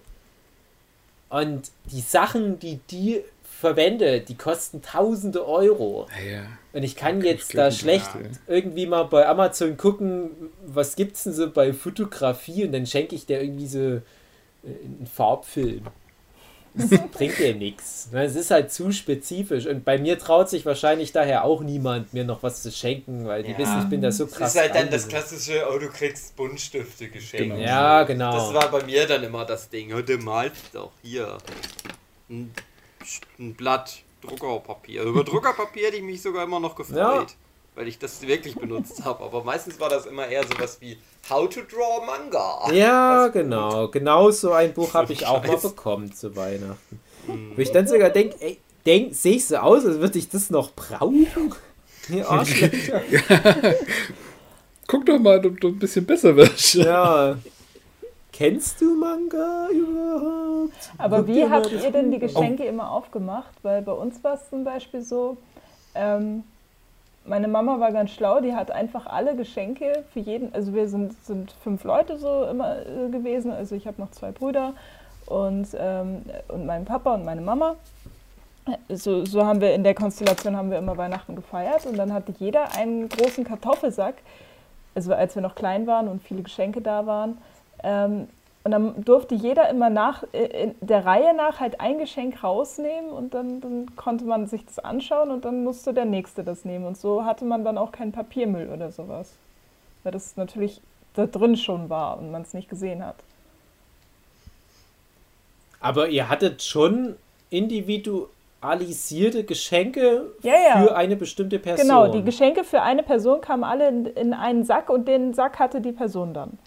Und die Sachen, die die verwendet, die kosten tausende Euro. Ja. Und ich kann Kann jetzt ich da schlecht sagen. irgendwie mal bei Amazon gucken, was gibt's denn so bei Fotografie und dann schenke ich dir irgendwie so äh, einen Farbfilm. Das bringt dir nichts. Es ist halt zu spezifisch und bei mir traut sich wahrscheinlich daher auch niemand, mir noch was zu schenken, weil die Ja. wissen, ich bin da so Das krass. ist halt dann das klassische, oh, du kriegst Buntstifte geschenkt. Genau. Ja, genau. Das war bei mir dann immer das Ding. Du malst doch hier ein, ein Blatt Druckerpapier. Über Druckerpapier hätte ich mich sogar immer noch gefreut, Ja. Weil ich das wirklich benutzt <laughs> habe. Aber meistens war das immer eher sowas wie How to Draw Manga. Ja, Das- genau. Genau so ein Buch habe ich auch mal bekommen zu Weihnachten. Hm. Wo ich dann sogar denke, ey, denk, sehe ich so aus, als würde ich das noch brauchen? <laughs> Arschlöcher. <laughs> Guck doch mal, ob du ein bisschen besser wirst. Ja. Kennst du Manga überhaupt? Aber wie habt ihr denn die. Geschenke immer aufgemacht? Weil bei uns war es zum Beispiel so, ähm, meine Mama war ganz schlau, die hat einfach alle Geschenke für jeden, also wir sind, sind fünf Leute so immer äh, gewesen, also ich habe noch zwei Brüder und, ähm, und meinen Papa und meine Mama. So, so haben wir in der Konstellation haben wir immer Weihnachten gefeiert und dann hatte jeder einen großen Kartoffelsack, also als wir noch klein waren und viele Geschenke da waren. Ähm, und dann durfte jeder immer nach äh, in der Reihe nach halt ein Geschenk rausnehmen und dann, dann konnte man sich das anschauen und dann musste der nächste das nehmen. Und so hatte man dann auch keinen Papiermüll oder sowas. Weil das natürlich da drin schon war und man es nicht gesehen hat. Aber ihr hattet schon individualisierte Geschenke Ja, ja. für eine bestimmte Person. Genau, die Geschenke für eine Person kamen alle in, in einen Sack und den Sack hatte die Person dann.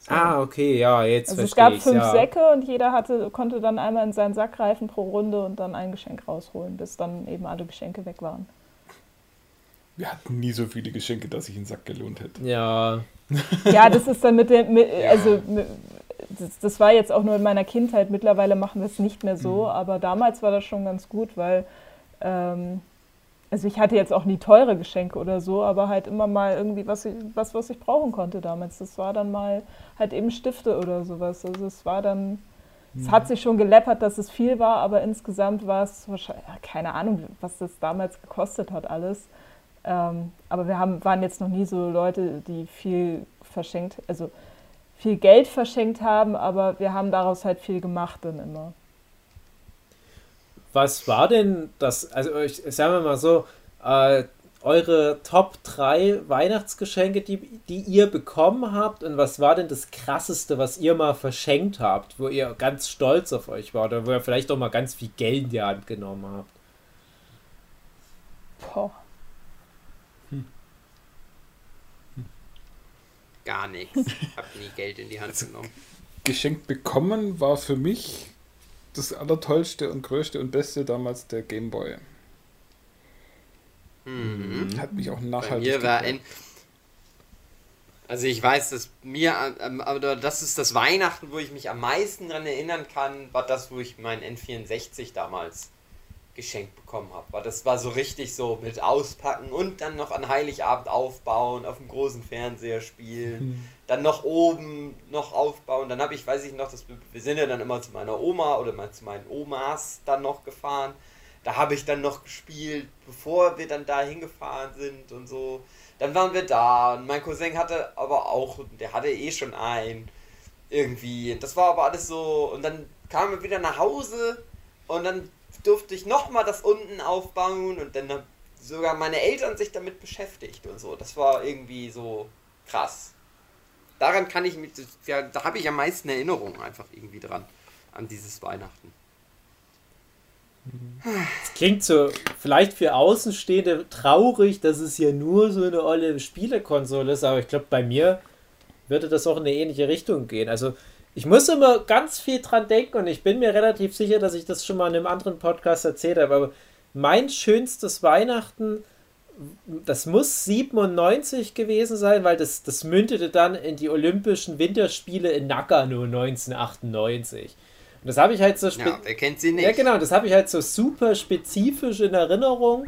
So. Ah, okay, ja, jetzt Also es verstehe gab ich's, fünf ja. Säcke und jeder hatte, konnte dann einmal in seinen Sack greifen pro Runde und dann ein Geschenk rausholen, bis dann eben alle Geschenke weg waren. Wir hatten nie so viele Geschenke, dass sich ein Sack gelohnt hätte. Ja, <laughs> Ja, das ist dann mit dem, mit, also mit, das, das war jetzt auch nur in meiner Kindheit. Mittlerweile machen wir es nicht mehr so, aber damals war das schon ganz gut, weil ähm, also ich hatte jetzt auch nie teure Geschenke oder so, aber halt immer mal irgendwie was, ich- was, was ich brauchen konnte damals. Das war dann mal halt eben Stifte oder sowas. Also es war dann, es hat sich schon geleppert, dass es viel war, aber insgesamt war es wahrscheinlich, keine Ahnung, was das damals gekostet hat alles. Ähm, aber wir haben, waren jetzt noch nie so Leute, die viel verschenkt, also viel Geld verschenkt haben, aber wir haben daraus halt viel gemacht dann immer. Was war denn das, also ich sagen wir mal so, äh, eure Top 3 Weihnachtsgeschenke, die, die ihr bekommen habt und was war denn das krasseste, was ihr mal verschenkt habt, wo ihr ganz stolz auf euch wart oder wo ihr vielleicht auch mal ganz viel Geld in die Hand genommen habt? Boah. Gar nichts. Hab nie Geld in die Hand genommen. Geschenkt bekommen war für mich das Allertollste und Größte und Beste damals der Gameboy. Mhm. Hat mich auch Bei nachhaltig mir war ein. Also ich weiß, dass mir, ähm, aber das ist das Weihnachten, wo ich mich am meisten daran erinnern kann, war das, wo ich meinen N64 damals geschenkt bekommen habe. Weil das war so richtig so mit Auspacken und dann noch an Heiligabend aufbauen, auf dem großen Fernseher spielen, <laughs> dann noch oben noch aufbauen. Dann habe ich, weiß ich noch, dass wir, sind ja dann immer zu meiner Oma oder mal zu meinen Omas dann noch gefahren. Da habe ich dann noch gespielt, bevor wir dann da hingefahren sind und so. Dann waren wir da und mein Cousin hatte aber auch, der hatte eh schon einen irgendwie. Das war aber alles so und dann kamen wir wieder nach Hause und dann durfte ich nochmal das unten aufbauen und dann haben sogar meine Eltern sich damit beschäftigt und so. Das war irgendwie so krass. Daran kann ich mit, ja, da habe ich am meisten Erinnerungen einfach irgendwie dran, an dieses Weihnachten. Es klingt so, vielleicht für Außenstehende traurig, dass es hier nur so eine olle Spielekonsole ist, aber ich glaube, bei mir würde das auch in eine ähnliche Richtung gehen. Also, ich muss immer ganz viel dran denken und ich bin mir relativ sicher, dass ich das schon mal in einem anderen Podcast erzählt habe, aber mein schönstes Weihnachten, das muss 97 gewesen sein, weil das, das mündete dann in die Olympischen Winterspiele in Nagano 1998. Und das habe ich halt so Ja, wer kennt sie nicht? ja, genau, das habe ich halt so super spezifisch in Erinnerung,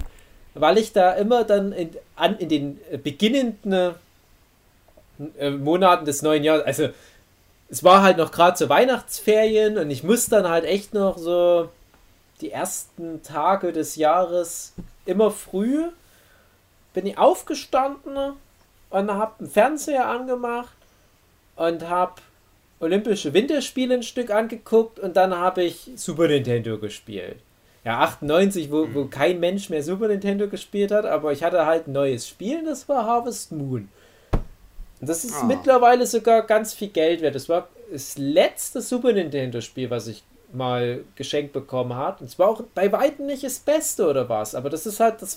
weil ich da immer dann in, an, in den äh, beginnenden äh, Monaten des neuen Jahres, also es war halt noch gerade zu Weihnachtsferien und ich musste dann halt echt noch so die ersten Tage des Jahres immer früh bin ich aufgestanden und habe einen Fernseher angemacht und habe Olympische Winterspiele ein Stück angeguckt und dann habe ich Super Nintendo gespielt. Ja, 98, wo, wo kein Mensch mehr Super Nintendo gespielt hat, aber ich hatte halt ein neues Spiel und das war Harvest Moon. Und das ist Ah. mittlerweile sogar ganz viel Geld wert. Das war das letzte Super Nintendo-Spiel, was ich mal geschenkt bekommen habe. Und es war auch bei weitem nicht das Beste oder was, aber das ist halt das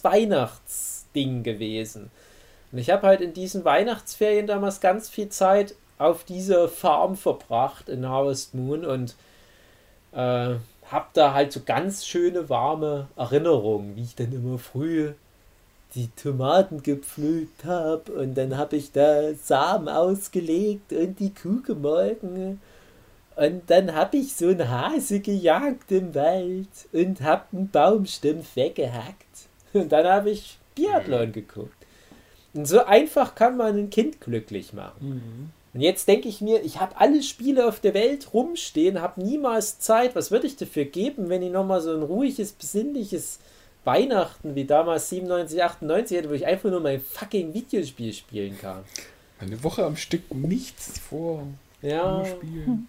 Weihnachtsding gewesen. Und ich habe halt in diesen Weihnachtsferien damals ganz viel Zeit auf dieser Farm verbracht in Harvest Moon und äh, habe da halt so ganz schöne warme Erinnerungen, wie ich dann immer früh die Tomaten gepflückt habe und dann habe ich da Samen ausgelegt und die Kuh gemolken und dann habe ich so einen Hase gejagt im Wald und habe einen Baumstumpf weggehackt und dann habe ich Biathlon geguckt. Und so einfach kann man ein Kind glücklich machen. Und jetzt denke ich mir, ich habe alle Spiele auf der Welt rumstehen, habe niemals Zeit. Was würde ich dafür geben, wenn ich nochmal so ein ruhiges, besinnliches Weihnachten wie damals 97, 98 hätte, wo ich einfach nur mein fucking Videospiel spielen kann? Eine Woche am Stück nichts vor. Ja, spielen.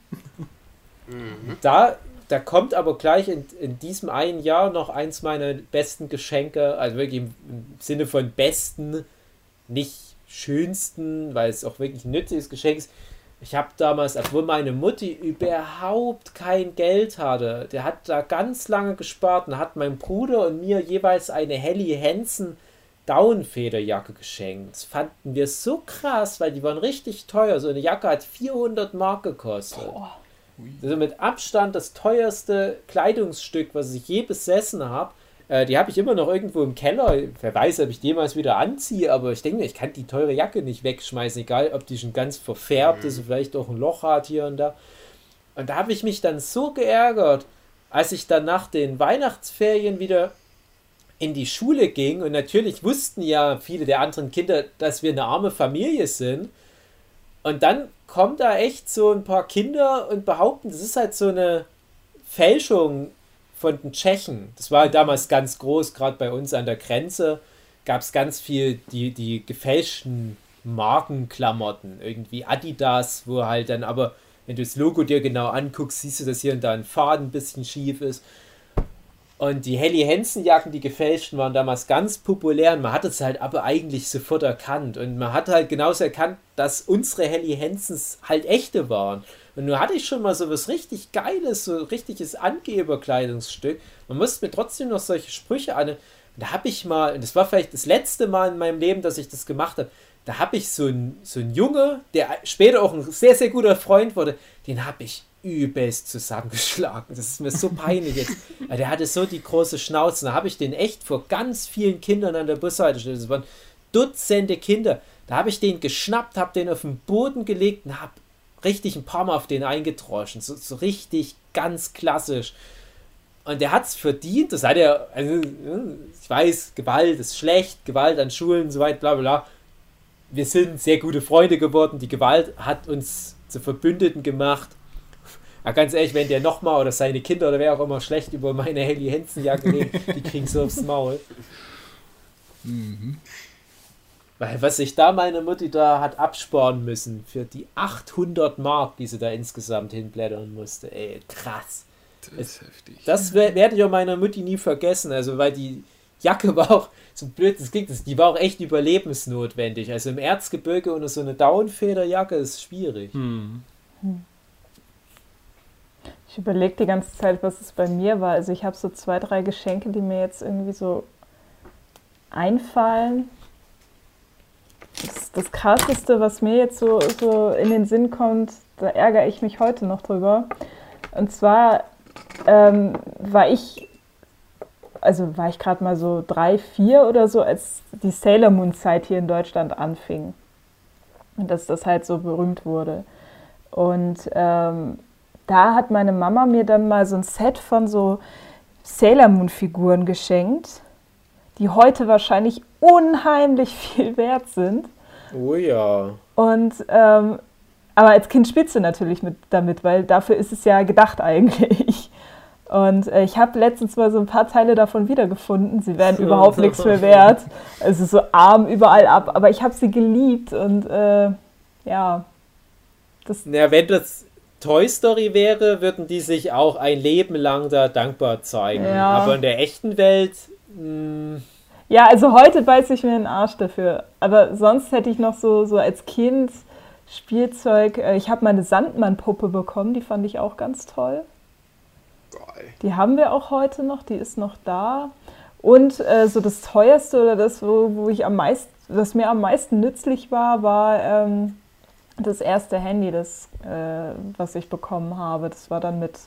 da, da kommt aber gleich in, in diesem einen Jahr noch eins meiner besten Geschenke, also wirklich im, im Sinne von besten, nicht schönsten, weil es auch wirklich ein nützliches Geschenk ist. Ich habe damals, obwohl meine Mutti überhaupt kein Geld hatte, der hat da ganz lange gespart und hat meinem Bruder und mir jeweils eine Helly Hansen Downfederjacke geschenkt. Das fanden wir so krass, weil die waren richtig teuer. So eine Jacke hat 400 Mark gekostet. Das ist mit Abstand das teuerste Kleidungsstück, was ich je besessen habe. Äh, die habe ich immer noch irgendwo im Keller. Wer weiß, ob ich die jemals wieder anziehe, aber ich denke mir, ich kann die teure Jacke nicht wegschmeißen, egal ob die schon ganz verfärbt ist und vielleicht auch ein Loch hat hier und da. Und da habe ich mich dann so geärgert, als ich dann nach den Weihnachtsferien wieder in die Schule ging und natürlich wussten ja viele der anderen Kinder, dass wir eine arme Familie sind. Und dann kommen da echt so ein paar Kinder und behaupten, das ist halt so eine Fälschung von den Tschechen. Das war damals ganz groß, gerade bei uns an der Grenze gab es ganz viel die, die gefälschten Markenklamotten. Irgendwie Adidas, wo halt dann aber, wenn du das Logo dir genau anguckst, siehst du, dass hier und da ein Faden ein bisschen schief ist. Und die Helly Hansen Jacken, die gefälschten, waren damals ganz populär und man hat es halt aber eigentlich sofort erkannt. Und man hat halt genauso erkannt, dass unsere Helly Hansens halt echte waren. Und nun hatte ich schon mal so was richtig Geiles, so richtiges Angeberkleidungsstück. Man musste mir trotzdem noch solche Sprüche an. Und da habe ich mal, und das war vielleicht das letzte Mal in meinem Leben, dass ich das gemacht habe, da habe ich so einen so einen Junge, der später auch ein sehr, sehr guter Freund wurde, den habe ich übelst zusammengeschlagen. Das ist mir so peinlich jetzt. <laughs> Der hatte so die große Schnauze. Da habe ich den echt vor ganz vielen Kindern an der Bushaltestelle, das waren Dutzende Kinder, da habe ich den geschnappt, habe den auf den Boden gelegt und habe richtig ein paar Mal auf den eingedroschen. So, so richtig ganz klassisch. Und der hat es verdient, das hat er, also, ich weiß, Gewalt ist schlecht, Gewalt an Schulen, so weit, bla bla bla. Wir sind sehr gute Freunde geworden, die Gewalt hat uns zu Verbündeten gemacht. Ja, ganz ehrlich, wenn der nochmal oder seine Kinder oder wer auch immer schlecht über meine Helly Hansen Jacke reden, <laughs> die kriegen so aufs Maul. Weil was sich da meine Mutti da hat absparen müssen für die 800 Mark, die sie da insgesamt hinblättern musste, ey, krass. Das ist heftig. Das wer- werde ich auch meiner Mutti nie vergessen, also weil die Jacke war auch, so blöd das klingt, die war auch echt überlebensnotwendig. Also im Erzgebirge ohne so eine Downfederjacke ist schwierig. Hm. Ich überlege die ganze Zeit, was es bei mir war. Also ich habe so zwei, drei Geschenke, die mir jetzt irgendwie so einfallen. Das, das krasseste, was mir jetzt so, so in den Sinn kommt, da ärgere ich mich heute noch drüber. Und zwar ähm, war ich, also war ich gerade mal so drei, vier oder so, als die Sailor Moon Zeit hier in Deutschland anfing. Und dass das halt so berühmt wurde. Und ähm, da hat meine Mama mir dann mal so ein Set von so Sailor Moon Figuren geschenkt, die heute wahrscheinlich unheimlich viel wert sind. Oh ja. Und ähm, aber als Kind du natürlich mit, damit, weil dafür ist es ja gedacht eigentlich. Und äh, ich habe letztens mal so ein paar Teile davon wiedergefunden. Sie wären überhaupt nichts mehr wert. Es ist so arm überall ab, aber ich habe sie geliebt und äh, ja. Das ja, wenn das Toy Story wäre, würden die sich auch ein Leben lang da dankbar zeigen. Ja. Aber in der echten Welt. Mh, ja, also heute beiß ich mir den Arsch dafür. Aber sonst hätte ich noch so, so als Kind Spielzeug. Äh, ich habe meine Sandmann-Puppe bekommen, die fand ich auch ganz toll. Geil. Die haben wir auch heute noch, die ist noch da. Und äh, so das teuerste oder das, wo, wo ich am meisten, was mir am meisten nützlich war, war ähm, das erste Handy, das, äh, was ich bekommen habe. Das war dann mit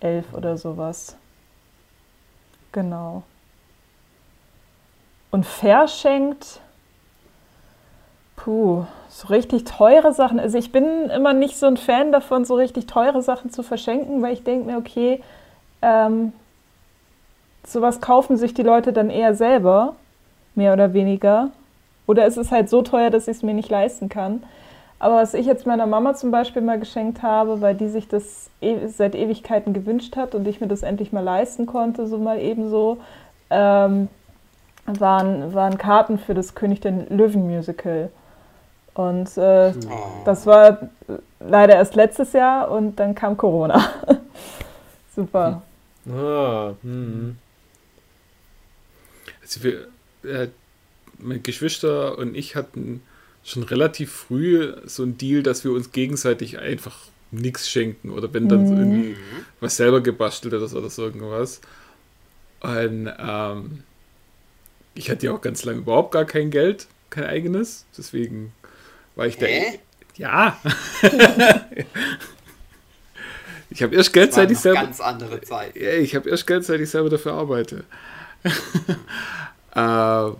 elf oder sowas. Genau. Und verschenkt Puh, so richtig teure Sachen. Also ich bin immer nicht so ein Fan davon, so richtig teure Sachen zu verschenken, weil ich denke mir, okay, ähm, sowas kaufen sich die Leute dann eher selber, mehr oder weniger. Oder es ist halt so teuer, dass ich es mir nicht leisten kann. Aber was ich jetzt meiner Mama zum Beispiel mal geschenkt habe, weil die sich das e seit Ewigkeiten gewünscht hat und ich mir das endlich mal leisten konnte, so mal ebenso, ähm, waren, waren Karten für das König der Löwen Musical. Und äh, oh. das war leider erst letztes Jahr und dann kam Corona. <laughs> Super. Ah, hm. Also wir, äh, meine Geschwister und ich hatten schon relativ früh so ein Deal, dass wir uns gegenseitig einfach nichts schenken oder wenn dann mhm. irgendwie was selber gebastelt ist oder so irgendwas. Und ähm, ich hatte ja auch ganz lange überhaupt gar kein Geld, kein eigenes, deswegen weil ich Hä? Ja. <laughs> ich habe erst Geld, seit ich selber. ganz andere Zeit. Ja, ich habe erst Geld, seit ich selber dafür arbeite. <laughs> äh,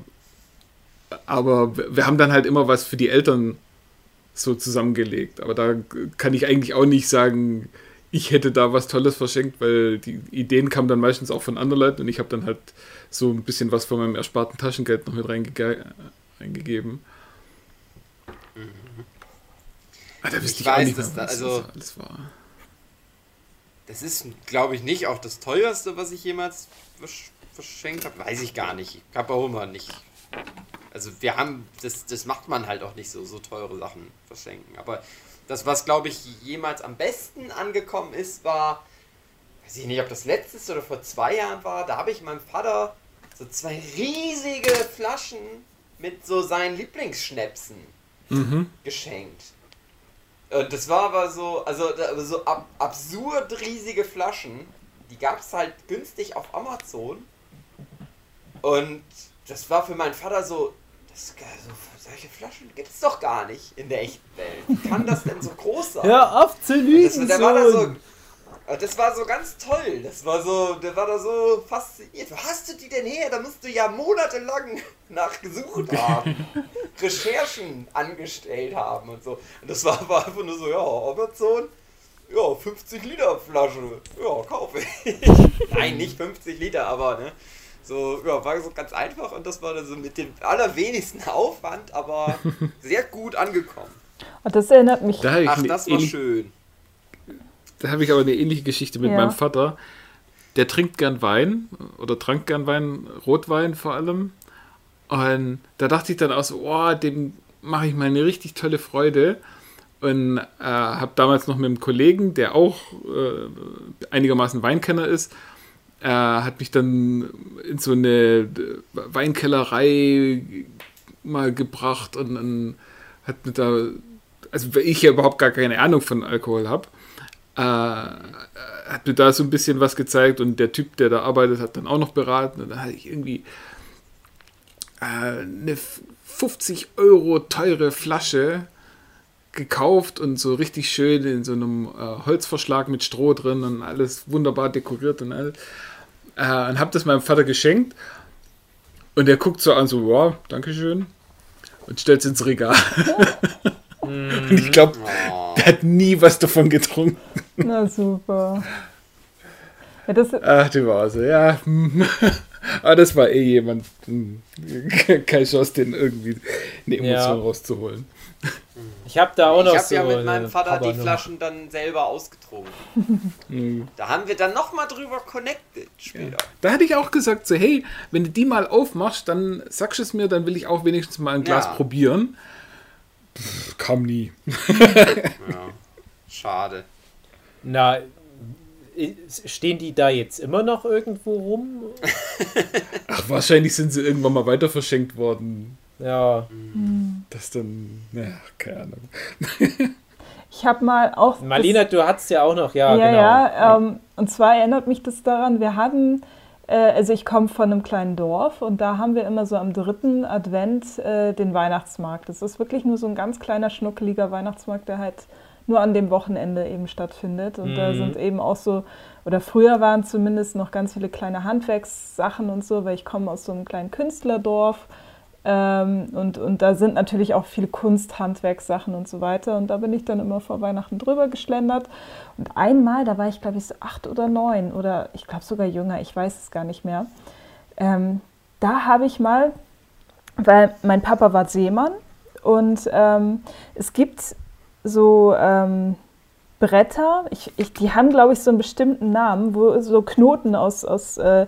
aber wir haben dann halt immer was für die Eltern so zusammengelegt. Aber da kann ich eigentlich auch nicht sagen, ich hätte da was Tolles verschenkt, weil die Ideen kamen dann meistens auch von anderen Leuten und ich habe dann halt so ein bisschen was von meinem ersparten Taschengeld noch mit reingege reingegeben. Ah, da ich, ich weiß, dass da, also, das war. Das ist, glaube ich, nicht auch das teuerste, was ich jemals verschenkt habe. Weiß ich gar nicht. Ich habe auch immer nicht. Also wir haben, das, das macht man halt auch nicht so, so teure Sachen verschenken. Aber das, was, glaube ich, jemals am besten angekommen ist, war, weiß ich nicht, ob das letztes oder vor zwei Jahren war, da habe ich meinem Vater so zwei riesige Flaschen mit so seinen Lieblingsschnäpsen mhm. geschenkt. Und das war aber so, also so ab, absurd riesige Flaschen. Die gab es halt günstig auf Amazon. Und das war für meinen Vater so, das, so solche Flaschen gibt es doch gar nicht in der echten Welt. Wie kann das denn so groß sein? Ja, auf zu lügen. Das, war da so, das war so ganz toll. Das war so, der war da so fasziniert. Wo hast du die denn her? Da musst du ja monatelang <laughs> nachgesucht haben. <laughs> Recherchen angestellt haben und so. Und das war, war einfach nur so, ja, Amazon, ja, 50 Liter Flasche. Ja, kaufe ich. <laughs> Nein, nicht 50 Liter, aber ne. So, ja, war so ganz einfach und das war dann so mit dem allerwenigsten Aufwand, aber <laughs> sehr gut angekommen. Und das erinnert mich. Da Ach, das war schön da habe ich aber eine ähnliche Geschichte mit ja. meinem Vater. Der trinkt gern Wein oder trank gern Wein, Rotwein vor allem. Und da dachte ich dann auch so, oh, dem mache ich mal eine richtig tolle Freude. Und äh, habe damals noch mit einem Kollegen, der auch äh, einigermaßen Weinkenner ist, äh, hat mich dann in so eine Weinkellerei mal gebracht und dann hat mir da, also weil ich ja überhaupt gar keine Ahnung von Alkohol habe, äh, hat mir da so ein bisschen was gezeigt und der Typ, der da arbeitet, hat dann auch noch beraten und dann hatte ich irgendwie äh, eine 50 Euro teure Flasche gekauft und so richtig schön in so einem äh, Holzverschlag mit Stroh drin und alles wunderbar dekoriert und alles. Äh, und habe das meinem Vater geschenkt und der guckt so an, so, ja, Dankeschön und stellt es ins Regal. <laughs> und ich glaube, der hat nie was davon getrunken. Na super. Ja, das, Ach, die war so, ja. hm. <laughs> Aber das war eh jemand, hm, <laughs> keine Chance, den irgendwie eine Emotion Ja. rauszuholen. Ich habe da auch noch Ich habe so ja mit eine meinem Vater die. Flaschen dann selber ausgetrunken. <laughs> Hm. Da haben wir dann nochmal drüber connected später. Da hatte ich auch gesagt, so, hey, wenn du die mal aufmachst, dann sagst du es mir, dann will ich auch wenigstens mal ein Glas Ja. probieren. Pff, kam nie. <laughs> Ja. Schade. Na, stehen die da jetzt immer noch irgendwo rum? <laughs> Ach, wahrscheinlich sind sie irgendwann mal weiter verschenkt worden. Ja. Das dann, naja, keine Ahnung. <laughs> ich habe mal auch. Marlena, du hattest ja auch noch, ja, ja, genau. ja. Ähm, und zwar erinnert mich das daran, wir hatten, äh, also ich komme von einem kleinen Dorf und da haben wir immer so am dritten Advent äh, den Weihnachtsmarkt. Das ist wirklich nur so ein ganz kleiner, schnuckeliger Weihnachtsmarkt, der halt nur an dem Wochenende eben stattfindet. Und da Mhm. sind eben auch so, oder früher waren zumindest noch ganz viele kleine Handwerkssachen und so, weil ich komme aus so einem kleinen Künstlerdorf. Ähm, und, und da sind natürlich auch viele Kunsthandwerkssachen und so weiter. Und da bin ich dann immer vor Weihnachten drüber geschlendert. Und einmal, da war ich glaube ich so acht oder neun oder ich glaube sogar jünger, ich weiß es gar nicht mehr. Ähm, da habe ich mal, weil mein Papa war Seemann und ähm, es gibt so ähm, Bretter, ich, ich, die haben glaube ich so einen bestimmten Namen, wo so Knoten aus, aus, äh,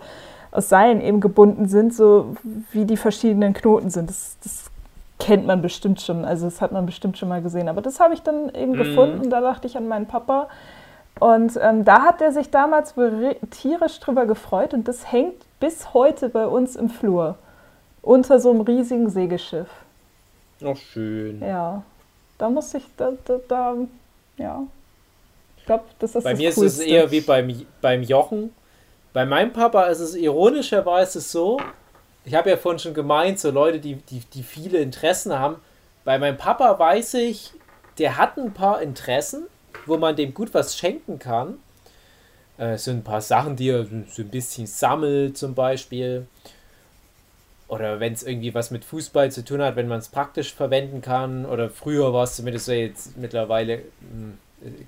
aus Seilen eben gebunden sind, so wie die verschiedenen Knoten sind. Das, das kennt man bestimmt schon, also das hat man bestimmt schon mal gesehen. Aber das habe ich dann eben Mhm. gefunden, da dachte ich an meinen Papa. Und ähm, da hat er sich damals tierisch drüber gefreut und das hängt bis heute bei uns im Flur. Unter so einem riesigen Segelschiff. Ach, schön. Ja. Da muss ich, da, da, da ja. Ich glaube, das ist Bei das mir Coolste. ist es eher wie beim, beim Jochen. Bei meinem Papa ist es ironischerweise so, ich habe ja vorhin schon gemeint, so Leute, die, die, die viele Interessen haben. Bei meinem Papa weiß ich, der hat ein paar Interessen, wo man dem gut was schenken kann. Äh, so ein paar Sachen, die er so ein bisschen sammelt, zum Beispiel. Oder wenn es irgendwie was mit Fußball zu tun hat, wenn man es praktisch verwenden kann. Oder früher war es zumindest so, jetzt mittlerweile hm,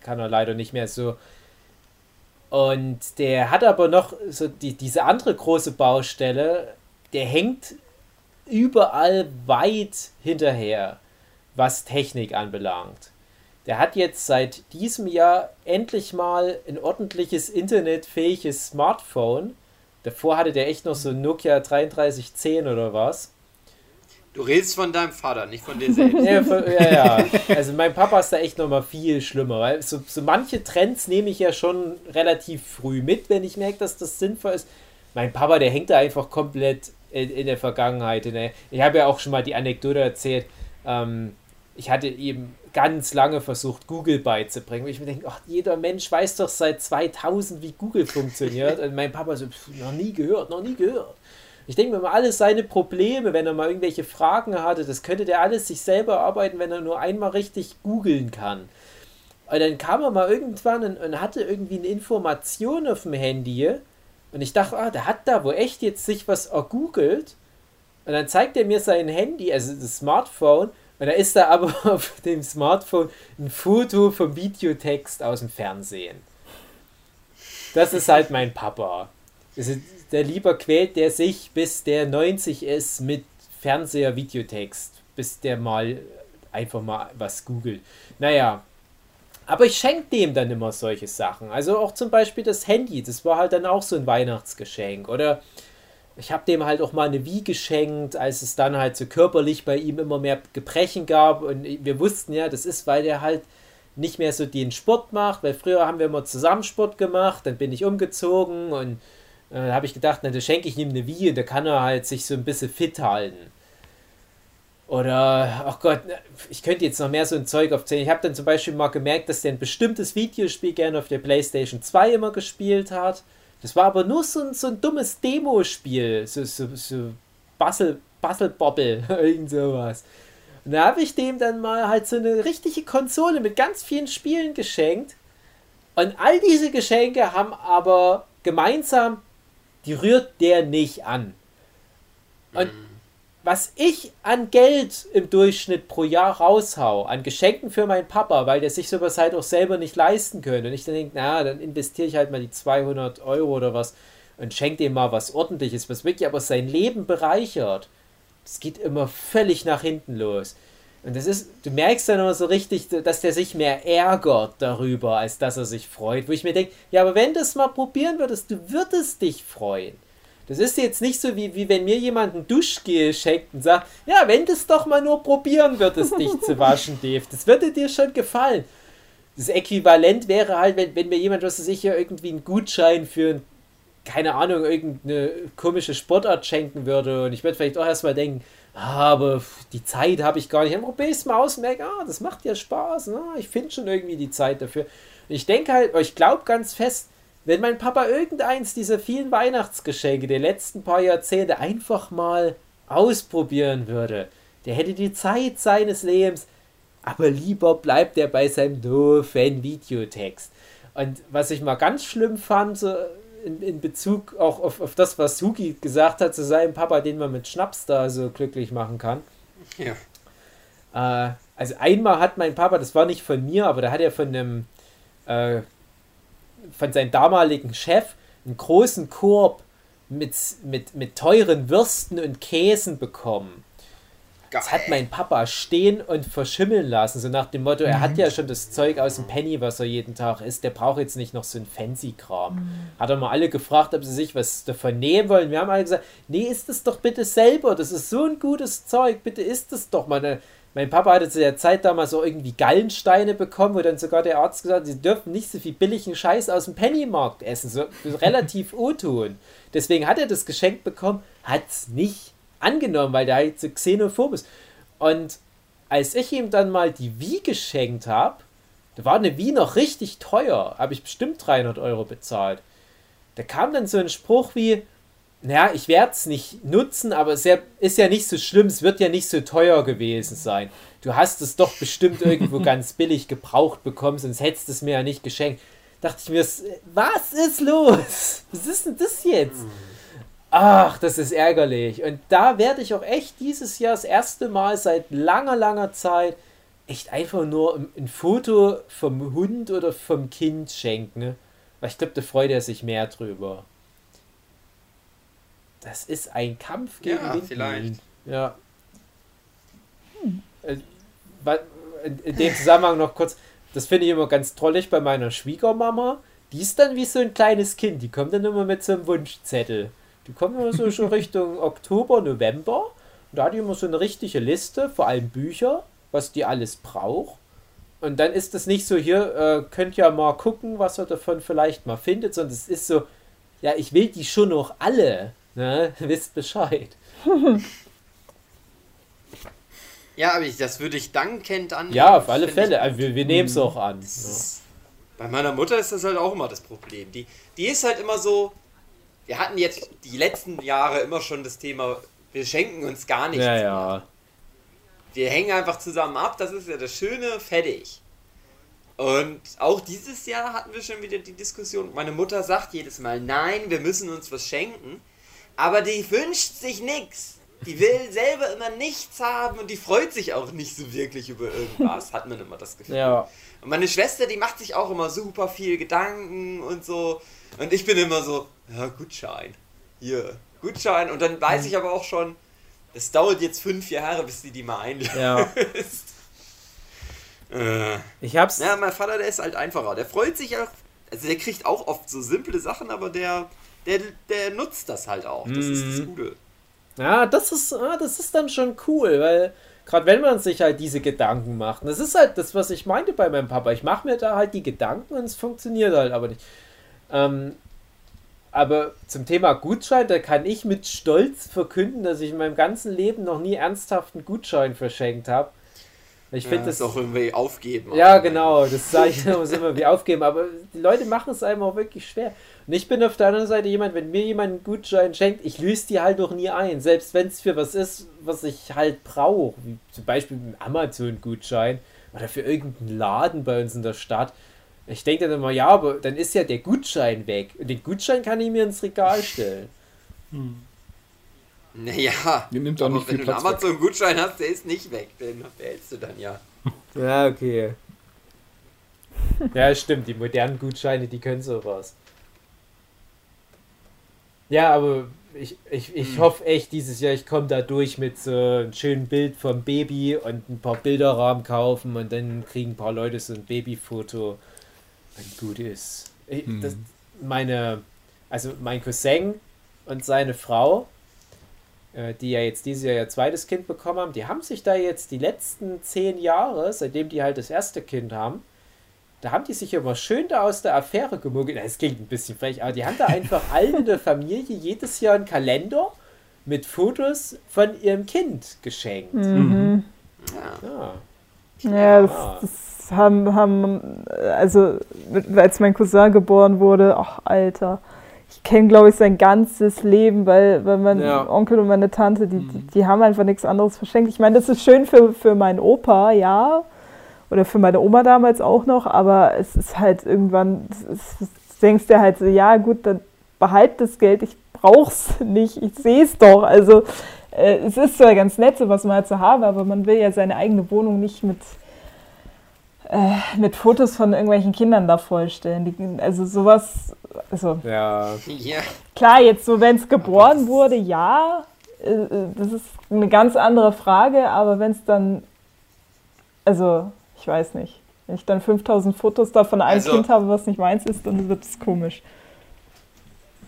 kann er leider nicht mehr so. Und der hat aber noch so die, diese andere große Baustelle, der hängt überall weit hinterher, was Technik anbelangt. Der hat jetzt seit diesem Jahr endlich mal ein ordentliches internetfähiges Smartphone. Davor hatte der echt noch so ein Nokia 3310 oder was. Du redest von deinem Vater, nicht von dir selbst. <laughs> Ja, für- ja, ja. Also mein Papa ist da echt nochmal viel schlimmer, weil so, so manche Trends nehme ich ja schon relativ früh mit, wenn ich merke, dass das sinnvoll ist. Mein Papa, der hängt da einfach komplett in, in der Vergangenheit. In der, ich habe ja auch schon mal die Anekdote erzählt. Ähm, ich hatte ihm ganz lange versucht, Google beizubringen. Und ich mir denke, ach, jeder Mensch weiß doch seit 2000, wie Google funktioniert. <laughs> Und mein Papa so, "Pf, noch nie gehört, noch nie gehört. Ich denke mir mal, alles seine Probleme, wenn er mal irgendwelche Fragen hatte, das könnte der alles sich selber arbeiten, wenn er nur einmal richtig googeln kann. Und dann kam er mal irgendwann und, und hatte irgendwie eine Information auf dem Handy. Und ich dachte, ah, der hat da wo echt jetzt sich was ergoogelt. Und dann zeigt er mir sein Handy, also das Smartphone. Und da ist da aber <laughs> auf dem Smartphone ein Foto vom Videotext aus dem Fernsehen. Das ist halt mein Papa. Also der lieber quält der sich, bis der 90 ist mit Fernseher, Videotext, bis der mal einfach mal was googelt. Naja, aber ich schenke dem dann immer solche Sachen. Also auch zum Beispiel das Handy, das war halt dann auch so ein Weihnachtsgeschenk. Oder ich habe dem halt auch mal eine Wie geschenkt, als es dann halt so körperlich bei ihm immer mehr Gebrechen gab. Und wir wussten ja, das ist, weil der halt nicht mehr so den Sport macht, weil früher haben wir immer zusammen Sport gemacht, dann bin ich umgezogen und Dann habe ich gedacht, na, da schenke ich ihm eine Wii da kann er halt sich so ein bisschen fit halten. Oder, ach Gott, ich könnte jetzt noch mehr so ein Zeug aufzählen. Ich habe dann zum Beispiel mal gemerkt, dass der ein bestimmtes Videospiel gerne auf der PlayStation 2 immer gespielt hat. Das war aber nur so ein, so ein dummes Demospiel. So, so, so Basel, <laughs> irgend sowas. Und da habe ich dem dann mal halt so eine richtige Konsole mit ganz vielen Spielen geschenkt. Und all diese Geschenke haben aber gemeinsam, die rührt der nicht an. Und was ich an Geld im Durchschnitt pro Jahr raushau, an Geschenken für meinen Papa, weil der sich sowas halt auch selber nicht leisten könnte. Und ich dann denke, na, dann investiere ich halt mal die 200 Euro oder was und schenke dem mal was Ordentliches, was wirklich aber sein Leben bereichert. Das geht immer völlig nach hinten los. Und das ist, du merkst dann immer so richtig, dass der sich mehr ärgert darüber, als dass er sich freut. Wo ich mir denke, ja, aber wenn du es mal probieren würdest, du würdest dich freuen. Das ist jetzt nicht so, wie, wie wenn mir jemand ein Duschgel schenkt und sagt, ja, wenn du es doch mal nur probieren würdest, dich zu waschen, <laughs> Dave. Das würde dir schon gefallen. Das Äquivalent wäre halt, wenn, wenn mir jemand, was weiß ich, irgendwie einen Gutschein für, keine Ahnung, irgendeine komische Sportart schenken würde. Und ich würde vielleicht auch erstmal denken, aber die Zeit habe ich gar nicht. Dann ich es mal aus und merke, ah, das macht ja Spaß. Ne? Ich finde schon irgendwie die Zeit dafür. Und ich denke halt, ich glaube ganz fest, wenn mein Papa irgendeins dieser vielen Weihnachtsgeschenke der letzten paar Jahrzehnte einfach mal ausprobieren würde, der hätte die Zeit seines Lebens, aber lieber bleibt er bei seinem doofen Videotext. Und was ich mal ganz schlimm fand, so in, in Bezug auch auf, auf das, was Suki gesagt hat zu seinem Papa, den man mit Schnaps da so glücklich machen kann. Ja. Äh, also einmal hat mein Papa, das war nicht von mir, aber da hat er von einem äh, von seinem damaligen Chef einen großen Korb mit, mit, mit teuren Würsten und Käsen bekommen. Geil. Das hat mein Papa stehen und verschimmeln lassen, so nach dem Motto, mhm. er hat mhm. ja schon das Zeug aus dem Penny, was er jeden Tag isst, der braucht jetzt nicht noch so ein Fancy-Kram. Mhm. Hat er mal alle gefragt, ob sie sich was davon nehmen wollen. Wir haben alle gesagt, nee, isst es doch bitte selber, das ist so ein gutes Zeug, bitte isst es doch mal. Mein Papa hatte zu der Zeit damals auch irgendwie Gallensteine bekommen, wo dann sogar der Arzt gesagt hat, sie dürfen nicht so viel billigen Scheiß aus dem Pennymarkt essen, so relativ <laughs> untun. Deswegen hat er das Geschenk bekommen, hat es nicht angenommen, weil der halt so xenophob ist. Und als ich ihm dann mal die Wii geschenkt habe, da war eine Wii noch richtig teuer, habe ich bestimmt 300 Euro bezahlt. Da kam dann so ein Spruch wie, naja, ich werde es nicht nutzen, aber es ist ja nicht so schlimm, es wird ja nicht so teuer gewesen sein. Du hast es doch bestimmt irgendwo <laughs> ganz billig gebraucht bekommen, sonst hättest du es mir ja nicht geschenkt. Dachte ich mir, was ist los? Was ist denn das jetzt? Ach, das ist ärgerlich. Und da werde ich auch echt dieses Jahr das erste Mal seit langer, langer Zeit echt einfach nur ein Foto vom Hund oder vom Kind schenken. Weil ich glaube, da freut er sich mehr drüber. Das ist ein Kampf gegen ja, vielleicht. Ja. Hm. In dem Zusammenhang noch kurz, das finde ich immer ganz trollig bei meiner Schwiegermama. Die ist dann wie so ein kleines Kind. Die kommt dann immer mit so einem Wunschzettel. Die kommt immer so schon Richtung Oktober, November. Und da hat die immer so eine richtige Liste, vor allem Bücher, was die alles braucht. Und dann ist das nicht so, hier, äh, könnt ja mal gucken, was ihr davon vielleicht mal findet, sondern es ist so, ja, ich will die schon noch alle. Ne? <laughs> Wisst Bescheid. ja, aber ich, das würde ich dankend annehmen. Ja, auf alle Fälle. Ich, also wir wir nehmen es auch an. Ist, bei meiner Mutter ist das halt auch immer das Problem. Die, die ist halt immer so. Wir hatten jetzt die letzten Jahre immer schon das Thema, wir schenken uns gar nichts. Ja, ja. Wir hängen einfach zusammen ab, das ist ja das Schöne, fertig. Und auch dieses Jahr hatten wir schon wieder die Diskussion. Meine Mutter sagt jedes Mal, nein, wir müssen uns was schenken aber die wünscht sich nichts. Die will selber immer nichts haben und die freut sich auch nicht so wirklich über irgendwas, hat man immer das Gefühl. Ja. Und meine Schwester, die macht sich auch immer super viel Gedanken und so. Und ich bin immer so, ja, Gutschein. Hier, Gutschein. Und dann weiß ich aber auch schon, es dauert jetzt fünf Jahre, bis die die mal einlöst. Ja. <laughs> äh. Ich hab's. Ja, mein Vater, der ist halt einfacher. Der freut sich auch. Also der kriegt auch oft so simple Sachen, aber der der, der nutzt das halt auch. Das mhm. ist das mhm. Gute. Ja, das ist, ah, das ist dann schon cool, weil gerade wenn man sich halt diese Gedanken macht, das ist halt das, was ich meinte bei meinem Papa. Ich mache mir da halt die Gedanken und es funktioniert halt aber nicht. Ähm, Aber zum Thema Gutschein, da kann ich mit Stolz verkünden, dass ich in meinem ganzen Leben noch nie ernsthaft einen Gutschein verschenkt habe. Ich finde ja, das auch irgendwie aufgeben. Ja, genau, das sage ich muss immer wie aufgeben, aber die Leute machen es einem auch wirklich schwer. Und ich bin auf der anderen Seite jemand, wenn mir jemand einen Gutschein schenkt, ich löse die halt doch nie ein, selbst wenn es für was ist, was ich halt brauche, wie zum Beispiel einen Amazon-Gutschein oder für irgendeinen Laden bei uns in der Stadt. Ich denke dann immer, ja, aber dann ist ja der Gutschein weg und den Gutschein kann ich mir ins Regal stellen. Hm. Naja, Ihr nimmt auch nicht wenn viel du einen Amazon-Gutschein hast, der ist nicht weg, den behältst du dann ja. Ja, okay. Ja, stimmt, die modernen Gutscheine, die können sowas. Ja, aber ich, ich, ich hm. hoffe echt dieses Jahr, ich komme da durch mit so einem schönen Bild vom Baby und ein paar Bilderrahmen kaufen und dann kriegen ein paar Leute so ein Babyfoto gut ist. Ich, hm. das, meine, also mein Cousin und seine Frau, äh, die ja jetzt dieses Jahr ihr zweites Kind bekommen haben, die haben sich da jetzt die letzten zehn Jahre, seitdem die halt das erste Kind haben, da haben die sich immer schön da aus der Affäre gemuggelt. Es klingt ein bisschen frech, aber die haben da einfach <laughs> allen in der Familie jedes Jahr einen Kalender mit Fotos von ihrem Kind geschenkt. Mhm. Ja. Ja, das, das, haben, haben, also als mein Cousin geboren wurde, ach Alter, ich kenne, glaube ich, sein ganzes Leben, weil, weil mein ja. Onkel und meine Tante, die, die, die, haben einfach nichts anderes verschenkt. Ich meine, das ist schön für, für meinen Opa, ja, oder für meine Oma damals auch noch, aber es ist halt irgendwann, du denkst dir halt so, ja gut, dann behalt das Geld, ich brauch's nicht, ich sehe es doch. Also äh, es ist zwar ganz nett, so was man halt so haben, aber man will ja seine eigene Wohnung nicht mit äh, mit Fotos von irgendwelchen Kindern da vorstellen. Die, also sowas, also ja. klar, jetzt so, wenn es geboren wurde, ja, äh, das ist eine ganz andere Frage, aber wenn es dann, also ich weiß nicht, wenn ich dann 5000 Fotos da von einem also, Kind habe, was nicht meins ist, dann wird es komisch.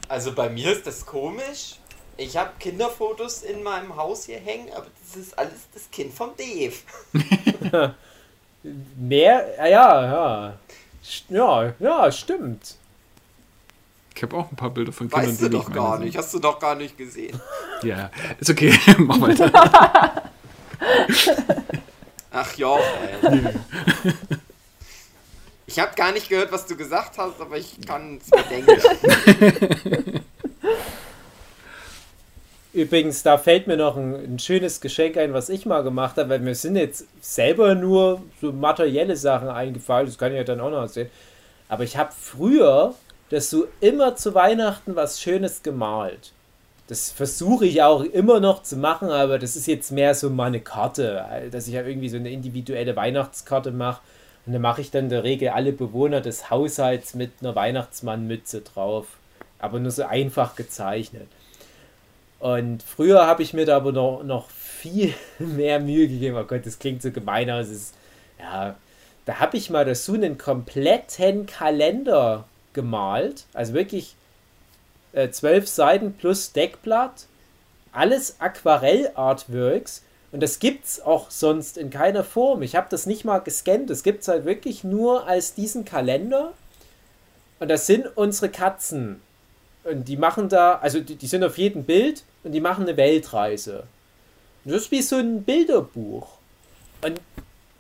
Also bei mir ist das komisch. Ich habe Kinderfotos in meinem Haus hier hängen, aber das ist alles das Kind vom Dave. <laughs> <laughs> Mehr? Ja, ja. Ja, ja, stimmt. Ich habe auch ein paar Bilder von Kindern, weißt du doch gar nicht. Hast du doch gar nicht gesehen. <laughs> Ja, ist okay. <laughs> Mach weiter. <laughs> Ach ja, ey. Ich habe gar nicht gehört, was du gesagt hast, aber ich kann es mir denken. Übrigens, da fällt mir noch ein, ein, schönes Geschenk ein, was ich mal gemacht habe, weil mir sind jetzt selber nur so materielle Sachen eingefallen, das kann ich ja dann auch noch sehen. Aber ich habe früher das so immer zu Weihnachten was Schönes gemalt. Das versuche ich auch immer noch zu machen, aber das ist jetzt mehr so meine Karte, dass ich ja irgendwie so eine individuelle Weihnachtskarte mache. Und dann mache ich dann in der Regel alle Bewohner des Haushalts mit einer Weihnachtsmannmütze drauf. Aber nur so einfach gezeichnet. Und früher habe ich mir da aber noch, noch viel <laughs> mehr Mühe gegeben. Oh Gott, das klingt so gemein, es ist, ja, da habe ich mal dazu einen kompletten Kalender gemalt. Also wirklich äh, zwölf Seiten plus Deckblatt. Alles Aquarell-Artworks. Und das gibt es auch sonst in keiner Form. Ich habe das nicht mal gescannt. Das gibt es halt wirklich nur als diesen Kalender. Und das sind unsere Katzen. Und die machen da, also die, die sind auf jedem Bild und die machen eine Weltreise. Und das ist wie so ein Bilderbuch. Und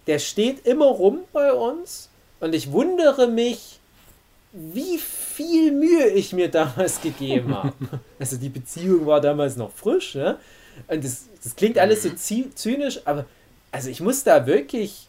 der steht immer rum bei uns. Und ich wundere mich, wie viel Mühe ich mir damals gegeben <laughs> habe. Also die Beziehung war damals noch frisch, ne? Und das, das klingt alles so mhm. zynisch, aber also ich muss da wirklich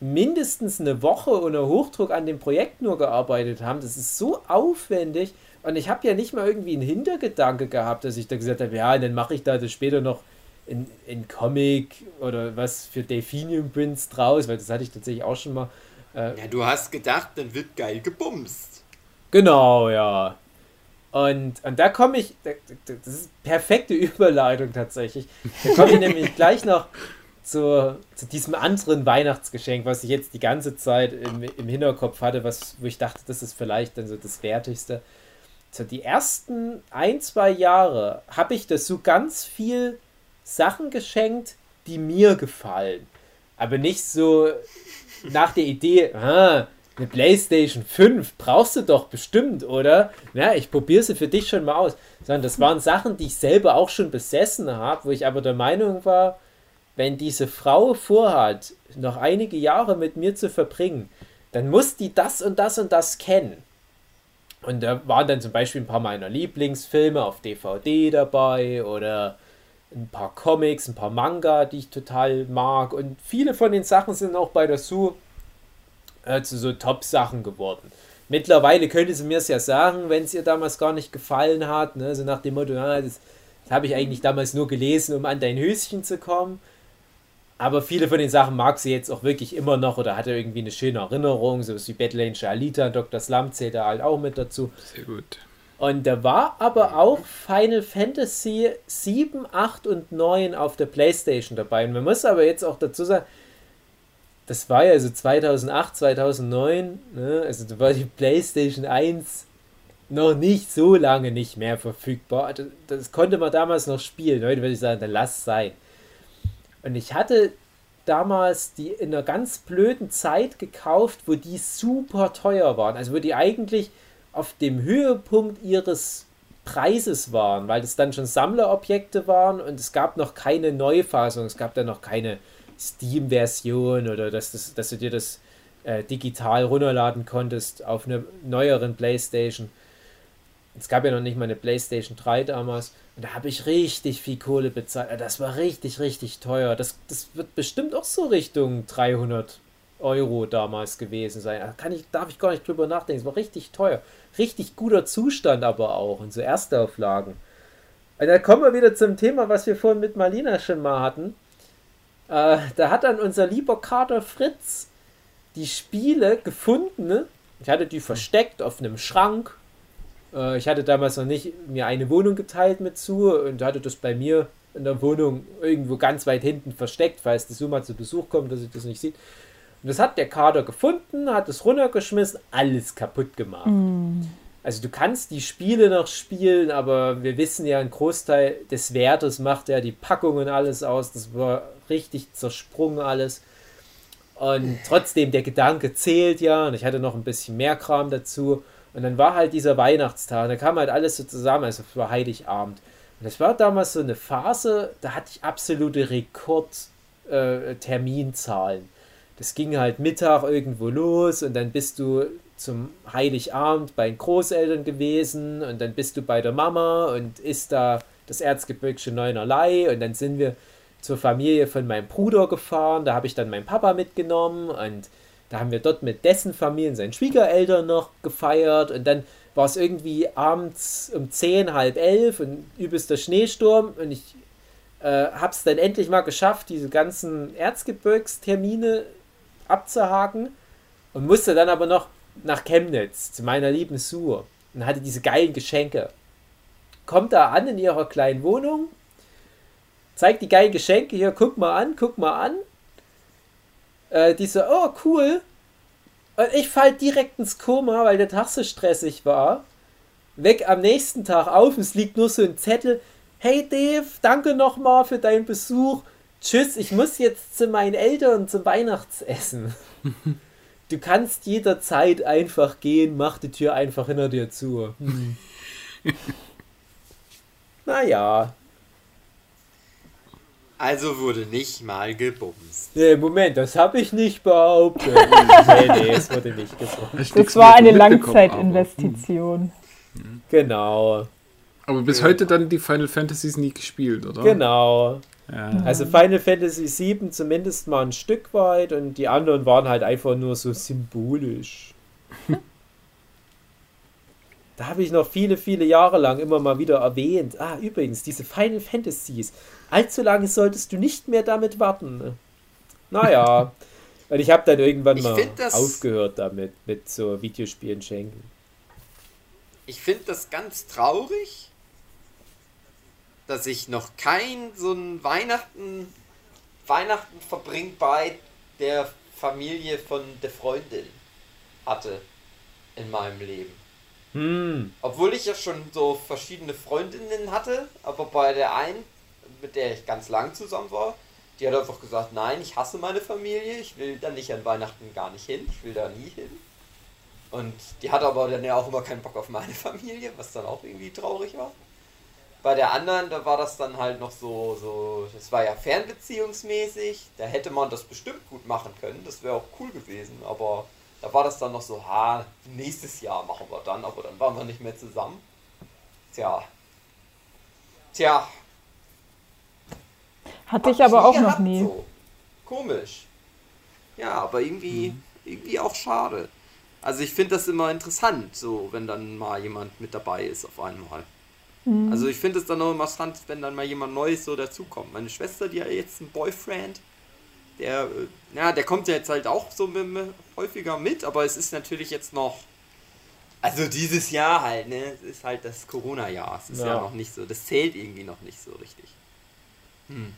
mindestens eine Woche unter Hochdruck an dem Projekt nur gearbeitet haben. Das ist so aufwendig. Und ich habe ja nicht mal irgendwie einen Hintergedanke gehabt, dass ich da gesagt habe, ja, dann mache ich da das später noch in, in Comic oder was für Delphinium Prints draus, weil das hatte ich tatsächlich auch schon mal. Äh, ja, du hast gedacht, dann wird geil gebumst. Genau, ja. Und, und da komme ich, das ist perfekte Überleitung tatsächlich. Da komme ich nämlich <laughs> gleich noch zu, zu diesem anderen Weihnachtsgeschenk, was ich jetzt die ganze Zeit im, im Hinterkopf hatte, was, wo ich dachte, das ist vielleicht dann so das Wertigste. So die ersten ein, zwei Jahre habe ich das so ganz viel Sachen geschenkt, die mir gefallen. Aber nicht so nach der Idee, ah, eine Playstation 5 brauchst du doch bestimmt, oder? Ja, ich probiere sie für dich schon mal aus. Sondern das waren Sachen, die ich selber auch schon besessen habe, wo ich aber der Meinung war, wenn diese Frau vorhat, noch einige Jahre mit mir zu verbringen, dann muss die das und das und das kennen. Und da waren dann zum Beispiel ein paar meiner Lieblingsfilme auf DVD dabei oder ein paar Comics, ein paar Manga, die ich total mag. Und viele von den Sachen sind auch bei der Su äh, zu so Top-Sachen geworden. Mittlerweile könnte sie mir es ja sagen, wenn es ihr damals gar nicht gefallen hat. Ne? So nach dem Motto, ja, das, das habe ich eigentlich damals nur gelesen, um an dein Höschen zu kommen. Aber viele von den Sachen mag sie jetzt auch wirklich immer noch oder hatte irgendwie eine schöne Erinnerung, so wie Battle Angel Alita, Dr. Slump zählt da halt auch mit dazu. Sehr gut. Und da war aber auch Final Fantasy 7, 8 und 9 auf der Playstation dabei. Und man muss aber jetzt auch dazu sagen, das war ja so 2008, 2009, ne? also da war die Playstation 1 noch nicht so lange nicht mehr verfügbar. Das, das konnte man damals noch spielen. Heute würde ich sagen, dann lass es sein. Und ich hatte damals die in einer ganz blöden Zeit gekauft, wo die super teuer waren. Also wo die eigentlich auf dem Höhepunkt ihres Preises waren, weil das dann schon Sammlerobjekte waren und es gab noch keine Neufassung, es gab dann noch keine Steam-Version oder dass, das, dass du dir das äh, digital runterladen konntest auf einer neueren Playstation. Es gab ja noch nicht mal eine Playstation 3 damals. Da habe ich richtig viel Kohle bezahlt. Das war richtig, richtig teuer. Das, das wird bestimmt auch so Richtung 300 Euro damals gewesen sein. Da kann ich, darf ich gar nicht drüber nachdenken. Es war richtig teuer. Richtig guter Zustand aber auch. Und so Erstauflagen. Und dann kommen wir wieder zum Thema, was wir vorhin mit Marlina schon mal hatten. Äh, da hat dann unser lieber Kater Fritz die Spiele gefunden. Ne? Ich hatte die versteckt auf einem Schrank. Äh, ich hatte damals noch nicht mir eine Wohnung geteilt mit zu und hatte das bei mir in der Wohnung irgendwo ganz weit hinten versteckt, falls die Suma zu Besuch kommt, dass ich das nicht sieht. Und das hat der Kader gefunden, hat es runtergeschmissen, alles kaputt gemacht. Mm. Also du kannst die Spiele noch spielen, aber wir wissen ja, ein Großteil des Wertes macht ja die Packungen alles aus. Das war richtig zersprungen alles. Und trotzdem, der Gedanke zählt ja. Und ich hatte noch ein bisschen mehr Kram dazu. Und dann war halt dieser Weihnachtstag. Da kam halt alles so zusammen. Also es Heiligabend. Und es war damals so eine Phase, da hatte ich absolute Rekordterminzahlen. Äh, das ging halt Mittag irgendwo los und dann bist du zum Heiligabend bei den Großeltern gewesen und dann bist du bei der Mama und isst da das Erzgebirgsche Neunerlei und dann sind wir zur Familie von meinem Bruder gefahren, da habe ich dann meinen Papa mitgenommen und da haben wir dort mit dessen Familie und seinen Schwiegereltern noch gefeiert und dann war es irgendwie abends um 10, halb elf und übelster Schneesturm und ich äh, habe es dann endlich mal geschafft, diese ganzen Erzgebirgstermine abzuhaken und musste dann aber noch nach Chemnitz zu meiner lieben Sue und hatte diese geilen Geschenke. Kommt da an in ihrer kleinen Wohnung, zeigt die geilen Geschenke hier, guck mal an, guck mal an. Äh, die so, oh cool. Und ich fall direkt ins Koma, weil der Tag so stressig war. Weg am nächsten Tag auf, es liegt nur so ein Zettel. Hey Dave, danke nochmal für deinen Besuch. Tschüss, ich muss jetzt zu meinen Eltern zum Weihnachtsessen. <laughs> du kannst jederzeit einfach gehen, mach die Tür einfach hinter dir zu. naja. Also wurde nicht mal gebumst. Nee, Moment, das habe ich nicht behauptet. nee, nee, es wurde nicht gesagt. Das war eine Langzeitinvestition. Genau. Aber bis heute dann die Final Fantasies nie gespielt, oder? Genau. Ja. Also Final Fantasy VII zumindest mal ein Stück weit und die anderen waren halt einfach nur so symbolisch. <laughs> da habe ich noch viele, viele Jahre lang immer mal wieder erwähnt. Ah, übrigens, diese Final Fantasies. Allzu lange solltest du nicht mehr damit warten. Naja. <laughs> und ich habe dann irgendwann ich mal aufgehört damit, mit so Videospielen schenken. Ich finde das ganz traurig, dass ich noch kein so ein Weihnachten, Weihnachten verbringt bei der Familie von der Freundin hatte in meinem Leben. Hm. Obwohl ich ja schon so verschiedene Freundinnen hatte, aber bei der einen, mit der ich ganz lang zusammen war, die hat einfach gesagt, nein, ich hasse meine Familie, ich will da nicht an Weihnachten gar nicht hin, ich will da nie hin. Und die hatte aber dann ja auch immer keinen Bock auf meine <laughs> Familie, was dann auch irgendwie traurig war. Bei der anderen, da war das dann halt noch so, so, das war ja fernbeziehungsmäßig, da hätte man das bestimmt gut machen können, das wäre auch cool gewesen, aber da war das dann noch so, ha, nächstes Jahr machen wir dann, aber dann waren wir nicht mehr zusammen. Tja. Tja. Hatte ich aber auch noch nie. So. Komisch. Ja, aber irgendwie, irgendwie auch schade. Also ich finde das immer interessant, so wenn dann mal jemand mit dabei ist auf einmal. Also ich finde es dann auch immer interessant, wenn dann mal jemand Neues so dazukommt. Meine Schwester, die hat jetzt einen Boyfriend, der, äh, ja, der kommt ja jetzt halt auch so mit, mit, häufiger mit, aber es ist natürlich jetzt noch, also dieses Jahr halt, ne, es ist halt das Corona-Jahr, es ist ja. Ja. noch nicht so, das zählt irgendwie noch nicht so richtig. Hm.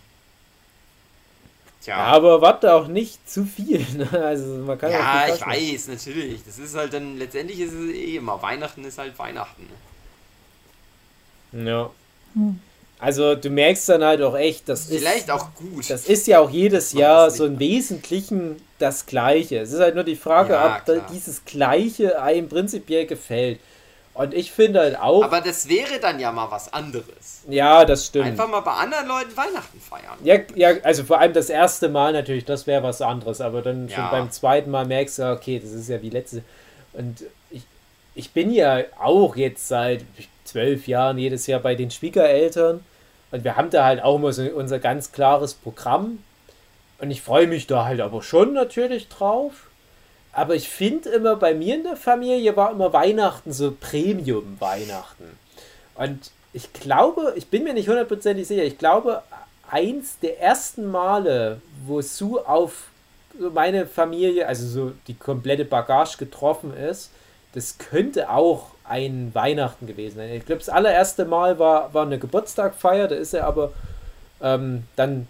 Tja. Ja, aber warte auch nicht zu viel. <laughs> Ne? Also man kann Ja, ich weiß, natürlich. Das ist halt dann, letztendlich ist es eh immer, Weihnachten ist halt Weihnachten. ne? Ja. Also du merkst dann halt auch echt, das ist, Vielleicht auch gut. das ist ja auch jedes Jahr so im Wesentlichen das Gleiche. Es ist halt nur die Frage, Ja, ob klar. dieses Gleiche einem prinzipiell gefällt. Und ich finde halt auch, Aber das wäre dann ja mal was anderes. ja, das stimmt. Einfach mal bei anderen Leuten Weihnachten feiern. Ja, ja, also vor allem das erste Mal natürlich, das wäre was anderes, aber dann schon Ja. beim zweiten Mal merkst du, okay, das ist ja wie letzte. Und ich, ich bin ja auch jetzt seit zwölf Jahren jedes Jahr bei den Schwiegereltern und wir haben da halt auch immer so unser ganz klares Programm und ich freue mich da halt aber schon natürlich drauf. Aber ich finde immer, bei mir in der Familie war immer Weihnachten so Premium-Weihnachten. Und ich glaube, ich bin mir nicht hundertprozentig sicher, ich glaube, eins der ersten Male, wo Sue auf meine Familie, also so die komplette Bagage getroffen ist, das könnte auch ein Weihnachten gewesen. Ich glaube, das allererste Mal war, war eine Geburtstagfeier, da ist er aber ähm, dann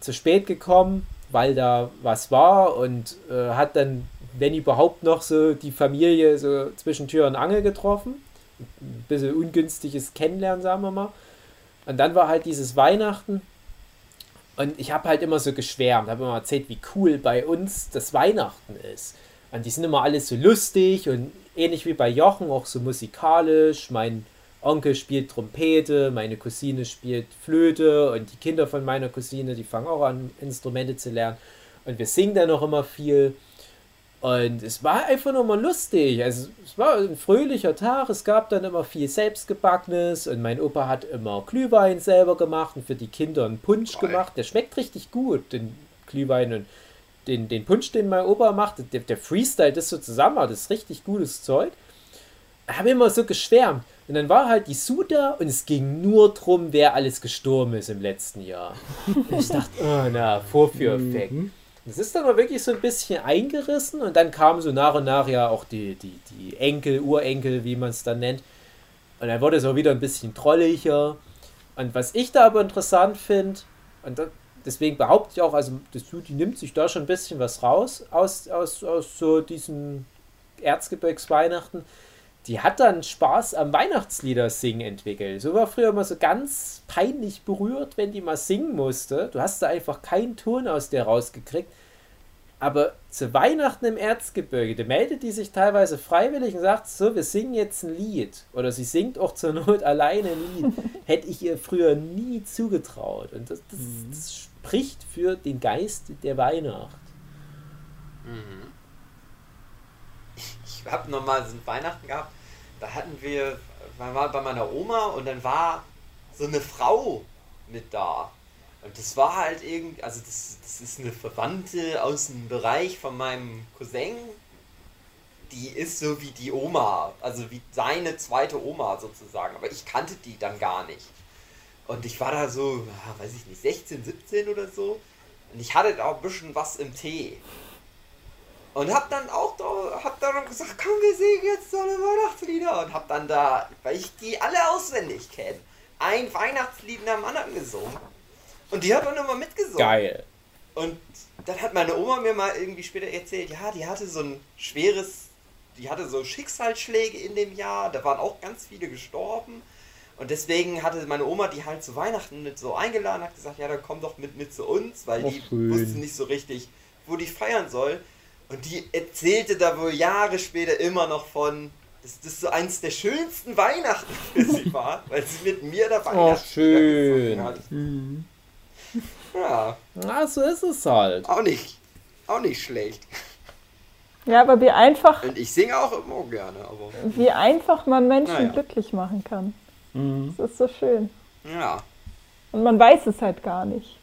zu spät gekommen, weil da was war und äh, hat dann, wenn überhaupt noch so die Familie so zwischen Tür und Angel getroffen. Ein bisschen ungünstiges Kennenlernen, sagen wir mal. Und dann war halt dieses Weihnachten und ich habe halt immer so geschwärmt, habe immer erzählt, wie cool bei uns das Weihnachten ist. Und die sind immer alle so lustig und ähnlich wie bei Jochen, auch so musikalisch. Mein Onkel spielt Trompete, meine Cousine spielt Flöte und die Kinder von meiner Cousine, die fangen auch an, Instrumente zu lernen. Und wir singen dann auch immer viel. Und es war einfach nur mal lustig. Also es war ein fröhlicher Tag. Es gab dann immer viel Selbstgebackenes und mein Opa hat immer Glühwein selber gemacht und für die Kinder einen Punsch Geil. gemacht. Der schmeckt richtig gut, den Glühwein und den, den Punsch, den mein Opa macht. Der, der Freestyle das so zusammen, das ist richtig gutes Zeug. Ich habe immer so geschwärmt. Und dann war halt die Sue da und es ging nur drum, wer alles gestorben ist im letzten Jahr. <laughs> Und ich dachte, oh na, Vorführeffekt. Das ist dann mal wirklich so ein bisschen eingerissen und dann kamen so nach und nach ja auch die, die, die Enkel, Urenkel, wie man es dann nennt. Und dann wurde es auch wieder ein bisschen trolliger. Und was ich da aber interessant finde, und da, deswegen behaupte ich auch, also das, die nimmt sich da schon ein bisschen was raus aus, aus, aus so diesem Erzgebirgsweihnachten. Die hat dann Spaß am Weihnachtslieder singen entwickelt. So war früher immer so ganz peinlich berührt, wenn die mal singen musste. Du hast da einfach keinen Ton aus der rausgekriegt. Aber zu Weihnachten im Erzgebirge, da meldet die sich teilweise freiwillig und sagt, so, wir singen jetzt ein Lied. Oder sie singt auch zur Not alleine ein Lied. <laughs> Hätte ich ihr früher nie zugetraut. Und das, das, das spricht für den Geist der Weihnacht. Ich habe nochmal so Weihnachten gehabt, da hatten wir, wir waren bei meiner Oma und dann war so eine Frau mit da. Und das war halt irgendwie, also das, das ist eine Verwandte aus dem Bereich von meinem Cousin. Die ist so wie die Oma, also wie seine zweite Oma sozusagen. Aber ich kannte die dann gar nicht. Und ich war da so, weiß ich nicht, 16, 17 oder so. Und ich hatte da auch ein bisschen was im Tee. Und hab dann auch da, hab dann gesagt, komm, wir singen jetzt so eine Weihnachtslieder. Und hab dann da, weil ich die alle auswendig kenne, ein Weihnachtslied nach dem anderen gesungen. Und die hat dann immer mitgesungen. Geil. Und dann hat meine Oma mir mal irgendwie später erzählt, ja, die hatte so ein schweres, die hatte so Schicksalsschläge in dem Jahr, da waren auch ganz viele gestorben. Und deswegen hatte meine Oma die halt zu Weihnachten mit so eingeladen, hat gesagt, ja, dann komm doch mit, mit zu uns, weil Oh, die schön. wusste nicht so richtig, wo die feiern soll. Und die erzählte da wohl Jahre später immer noch von, dass das so eins der schönsten Weihnachten für sie <laughs> war, weil sie mit mir da Weihnachten schön. hat. Ja, Na, so ist es halt. auch nicht, auch nicht schlecht. Ja, aber wie einfach, Und ich singe auch immer gerne, aber wie einfach man Menschen Naja. glücklich machen kann. Mhm. Das ist so schön. ja. Und man weiß es halt gar nicht.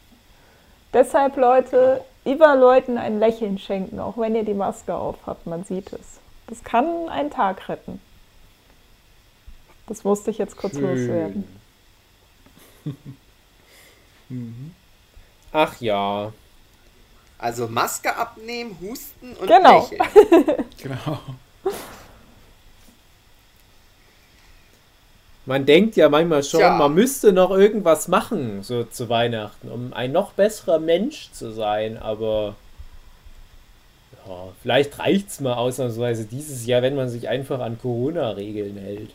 Deshalb, Leute, immer Leuten ein Lächeln schenken, auch wenn ihr die Maske auf habt, man sieht es. Das kann einen Tag retten. Das musste ich jetzt kurz loswerden. <laughs> Ach ja. Also Maske abnehmen, husten und Genau. lächeln. <laughs> <laughs> Genau. Man denkt ja manchmal schon, Tja. man müsste noch irgendwas machen, so zu Weihnachten, um ein noch besserer Mensch zu sein, aber ja, vielleicht reicht es mal ausnahmsweise dieses Jahr, wenn man sich einfach an Corona-Regeln hält.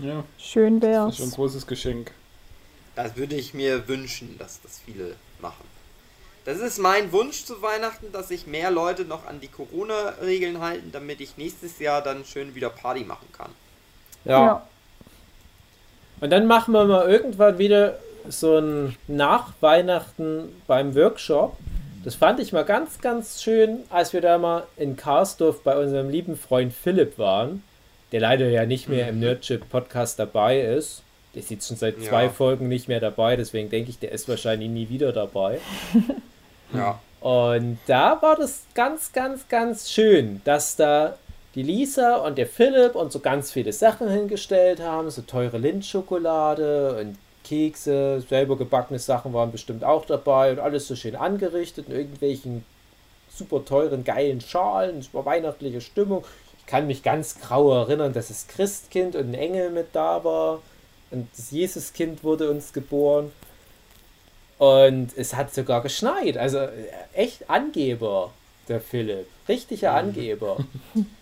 Ja, Schön das wär's. ist schon ein großes Geschenk. Das würde ich mir wünschen, dass das viele machen. Das ist mein Wunsch zu Weihnachten, dass sich mehr Leute noch an die Corona-Regeln halten, damit ich nächstes Jahr dann schön wieder Party machen kann. Ja. Ja. Und dann machen wir mal irgendwann wieder so ein Nach-Weihnachten beim Workshop. Das fand ich mal ganz, ganz schön, als wir da mal in Karsdorf bei unserem lieben Freund Philipp waren, der leider ja nicht mehr im Nerdship-Podcast dabei ist. Der ist jetzt schon seit Ja. zwei Folgen nicht mehr dabei, deswegen denke ich, der ist wahrscheinlich nie wieder dabei. <laughs> Ja. Und da war das ganz, ganz, ganz schön, dass da die Lisa und der Philipp und so ganz viele Sachen hingestellt haben, so teure Lindschokolade und Kekse, selber gebackene Sachen waren bestimmt auch dabei und alles so schön angerichtet in irgendwelchen super teuren, geilen Schalen, war weihnachtliche Stimmung. Ich kann mich ganz grau erinnern, dass das Christkind und ein Engel mit da war und das Jesuskind wurde uns geboren. Und es hat sogar geschneit. Also äh, echt Angeber, der Philipp. Richtiger Angeber. <laughs>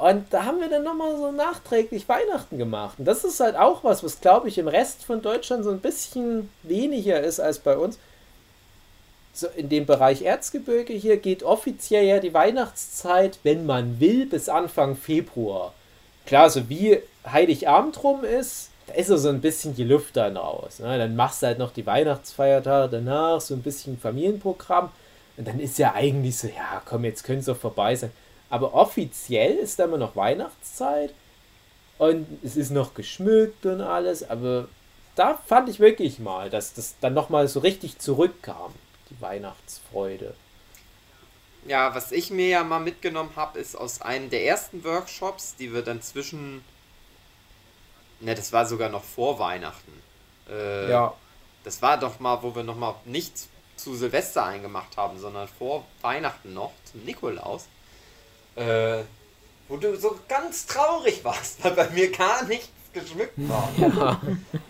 Und da haben wir dann nochmal so nachträglich Weihnachten gemacht. Und das ist halt auch was, was glaube ich im Rest von Deutschland so ein bisschen weniger ist als bei uns. So in dem Bereich Erzgebirge hier geht offiziell ja die Weihnachtszeit, wenn man will, bis Anfang Februar. Klar, so wie Heiligabend rum ist, da ist so ein bisschen die Luft dann raus. Ne? Dann machst du halt noch die Weihnachtsfeiertage danach, so ein bisschen Familienprogramm. Und dann ist ja eigentlich so, ja komm, jetzt können es doch vorbei sein. Aber offiziell ist da immer noch Weihnachtszeit und es ist noch geschmückt und alles. Aber da fand ich wirklich mal, dass das dann nochmal so richtig zurückkam, die Weihnachtsfreude. Ja, was ich mir ja mal mitgenommen habe, ist aus einem der ersten Workshops, die wir dann zwischen. Ne, das war sogar noch vor Weihnachten. Äh, Ja, Das war doch mal, wo wir noch mal nicht zu Silvester eingemacht haben, sondern vor Weihnachten noch, zum Nikolaus. Äh, wo du so ganz traurig warst, weil bei mir gar nichts geschmückt war.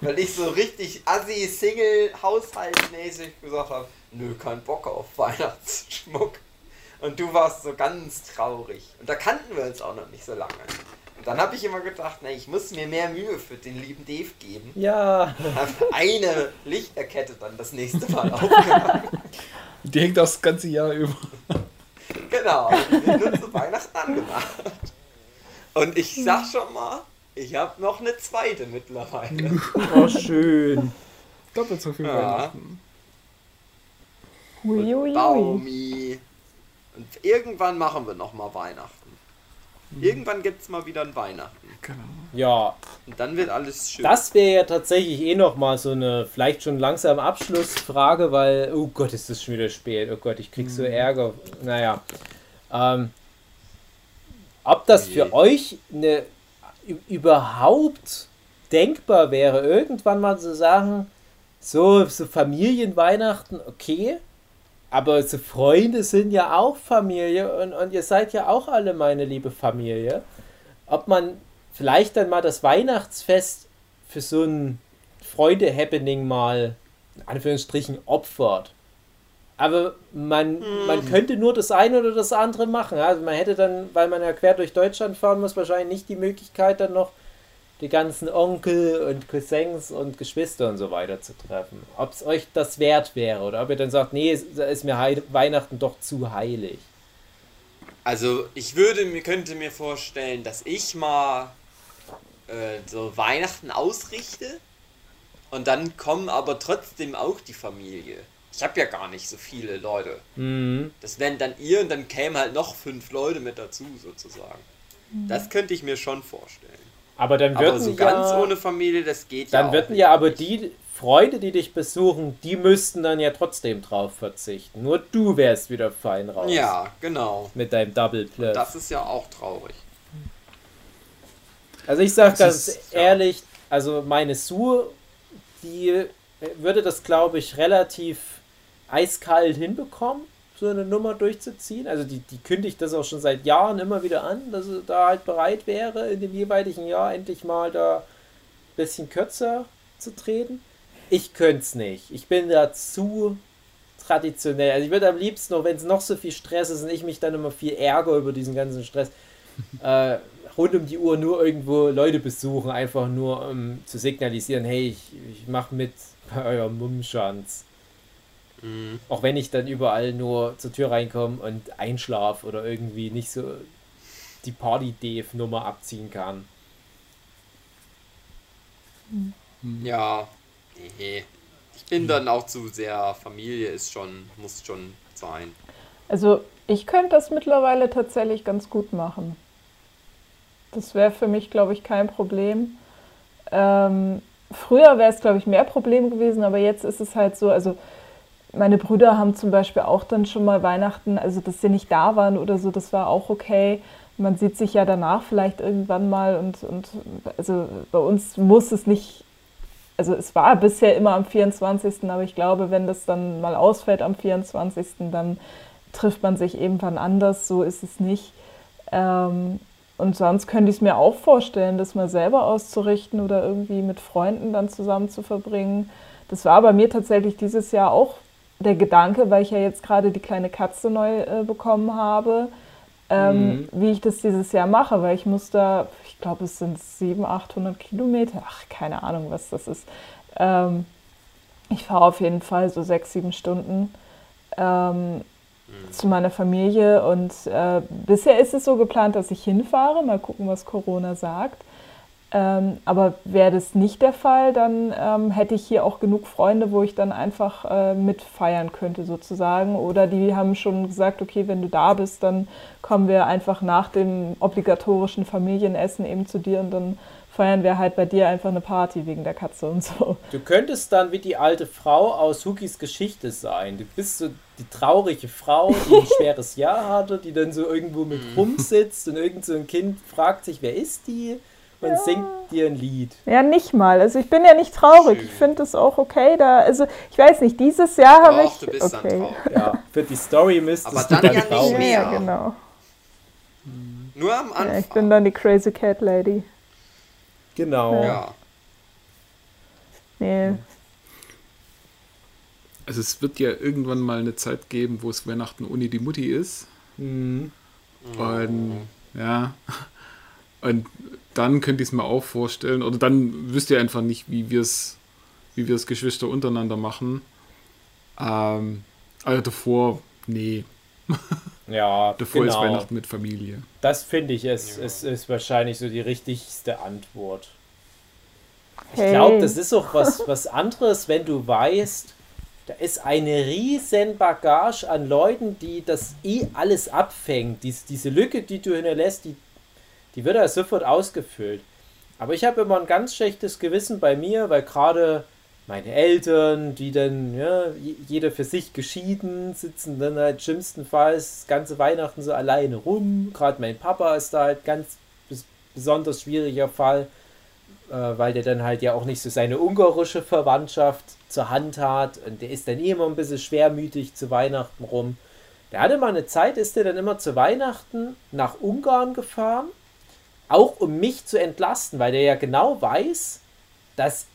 Weil ich so richtig assi, Single, haushaltsmäßig gesagt habe, nö, kein Bock auf Weihnachtsschmuck. Und du warst so ganz traurig. Und da kannten wir uns auch noch nicht so lange. Und dann habe ich immer gedacht, ne, ich muss mir mehr Mühe für den lieben Dave geben. ja, Hab eine Lichterkette dann das nächste Mal <laughs> aufgehangen. Die hängt das ganze Jahr über. Genau, die wird nur zu Weihnachten angemacht. Und ich sag schon mal, ich habe noch eine zweite mittlerweile. oh schön. Doppelt so viel Ja. Weihnachten. Huiuiui. Baumi. Und irgendwann machen wir noch mal Weihnachten. Irgendwann gibt's mal wieder ein Weihnachten. Genau. Ja, Und dann wird alles schön. das wäre ja tatsächlich eh nochmal so eine vielleicht schon langsam Abschlussfrage, weil, oh Gott, ist das schon wieder spät. Oh Gott, ich krieg so Ärger. Naja. Ähm, ob das je. für euch eine, überhaupt denkbar wäre, irgendwann mal zu sagen, so, so Familienweihnachten, okay, aber so Freunde sind ja auch Familie und, und ihr seid ja auch alle meine liebe Familie. Ob man vielleicht dann mal das Weihnachtsfest für so ein Freunde-Happening mal in Anführungsstrichen opfert. Aber man, man könnte nur das eine oder das andere machen. Also man hätte dann, weil man ja quer durch Deutschland fahren muss, wahrscheinlich nicht die Möglichkeit, dann noch die ganzen Onkel und Cousins und Geschwister und so weiter zu treffen. Ob es euch das wert wäre oder ob ihr dann sagt, nee, es- da ist mir Hei- Weihnachten doch zu heilig. Also ich würde mir könnte mir vorstellen, dass ich mal äh, so Weihnachten ausrichte und dann kommen aber trotzdem auch die Familie. Ich habe ja gar nicht so viele Leute. Mhm. Das wären dann ihr und dann kämen halt noch fünf Leute mit dazu sozusagen. Das könnte ich mir schon vorstellen. Aber dann Aber würden so ja, ganz ohne Familie, das geht dann ja auch würden nicht. ja aber die Freunde, die dich besuchen, die müssten dann ja trotzdem drauf verzichten. Nur du wärst wieder fein raus. Ja, genau. Mit deinem Double Plus. Das ist ja auch traurig. Also ich sag Das ganz ist- ja. ehrlich, also meine Sue, die würde das glaube ich relativ eiskalt hinbekommen, so eine Nummer durchzuziehen. Also die, die kündigt das auch schon seit Jahren immer wieder an, dass sie da halt bereit wäre, in dem jeweiligen Jahr endlich mal da ein bisschen kürzer zu treten. Ich könnte es nicht. Ich bin da zu traditionell. Also ich würde am liebsten, noch wenn es noch so viel Stress ist und ich mich dann immer viel ärgere über diesen ganzen Stress, <laughs> äh, rund um die Uhr nur irgendwo Leute besuchen, einfach nur um zu signalisieren, hey, ich, ich mache mit bei eurem Mummschanz. Mhm. Auch wenn ich dann überall nur zur Tür reinkomme und einschlaf oder irgendwie nicht so die Party-Dave-Nummer abziehen kann. Ja, nee. Ich bin dann auch zu sehr, Familie ist schon, muss schon sein. Also ich könnte das mittlerweile tatsächlich ganz gut machen. Das wäre für mich, glaube ich, kein Problem. Ähm, früher wäre es, glaube ich, mehr Problem gewesen, aber jetzt ist es halt so, also meine Brüder haben zum Beispiel auch dann schon mal Weihnachten, also dass sie nicht da waren oder so, das war auch okay. Man sieht sich ja danach vielleicht irgendwann mal und, und also bei uns muss es nicht, also es war bisher immer am 24., aber ich glaube, wenn das dann mal ausfällt am 24., dann trifft man sich irgendwann anders, so ist es nicht. Ähm, und sonst könnte ich es mir auch vorstellen, das mal selber auszurichten oder irgendwie mit Freunden dann zusammen zu verbringen. Das war bei mir tatsächlich dieses Jahr auch der Gedanke, weil ich ja jetzt gerade die kleine Katze neu äh, bekommen habe, ähm, wie ich das dieses Jahr mache, weil ich muss da, ich glaube, es sind 700, 800 Kilometer, ach, keine Ahnung, was das ist. Ähm, ich fahre auf jeden Fall so sechs, sieben Stunden ähm, zu meiner Familie und äh, bisher ist es so geplant, dass ich hinfahre, mal gucken, was Corona sagt. Ähm, aber wäre das nicht der Fall, dann ähm, hätte ich hier auch genug Freunde, wo ich dann einfach äh, mit feiern könnte sozusagen. Oder die haben schon gesagt, okay, wenn du da bist, dann kommen wir einfach nach dem obligatorischen Familienessen eben zu dir und dann feiern wir halt bei dir einfach eine Party wegen der Katze und so. Du könntest dann wie die alte Frau aus Hukis Geschichte sein. Du bist so die traurige Frau, die ein <laughs> schweres Jahr hatte, die dann so irgendwo mit rumsitzt und irgend so ein Kind fragt sich, wer ist die? Und singt dir ein Lied. Ja, nicht mal. Also ich bin ja nicht traurig. Schön. Ich finde es auch okay. Da, also ich weiß nicht, dieses Jahr habe ich. du bist okay. dann traurig. Ja, für die Story müsstest Aber du dann dann ja nicht traurig Ja, mehr. ja, genau. Nur am Anfang. Ja, ich bin dann die Crazy Cat Lady. Genau. Ja. Nee. Also es wird ja irgendwann mal eine Zeit geben, wo es Weihnachten ohne die Mutti ist. Mhm. Und ja. Und dann könnte ich es mir auch vorstellen, oder dann wüsste ich einfach nicht, wie wir es, wie wir es Geschwister untereinander machen. Ähm, also davor, nee. <laughs> Ja, Davor ist genau. Weihnachten mit Familie. Das finde ich, ist, Ja. ist, ist wahrscheinlich so die richtigste Antwort. Ich Hey. glaube, das ist auch was, was anderes, wenn du weißt, da ist eine riesen Bagage an Leuten, die das eh alles abfängt. Dies, diese Lücke, die du hinterlässt, die, die wird ja sofort ausgefüllt. Aber ich habe immer ein ganz schlechtes Gewissen bei mir, weil gerade meine Eltern, die dann, ja, je- jeder für sich geschieden, sitzen dann halt schlimmstenfalls das ganze Weihnachten so alleine rum. Gerade mein Papa ist da halt ganz bes besonders schwieriger Fall, äh, weil der dann halt ja auch nicht so seine ungarische Verwandtschaft zur Hand hat und der ist dann eh immer ein bisschen schwermütig zu Weihnachten rum. Der hatte mal eine Zeit, ist der dann immer zu Weihnachten nach Ungarn gefahren, auch um mich zu entlasten, weil der ja genau weiß, dass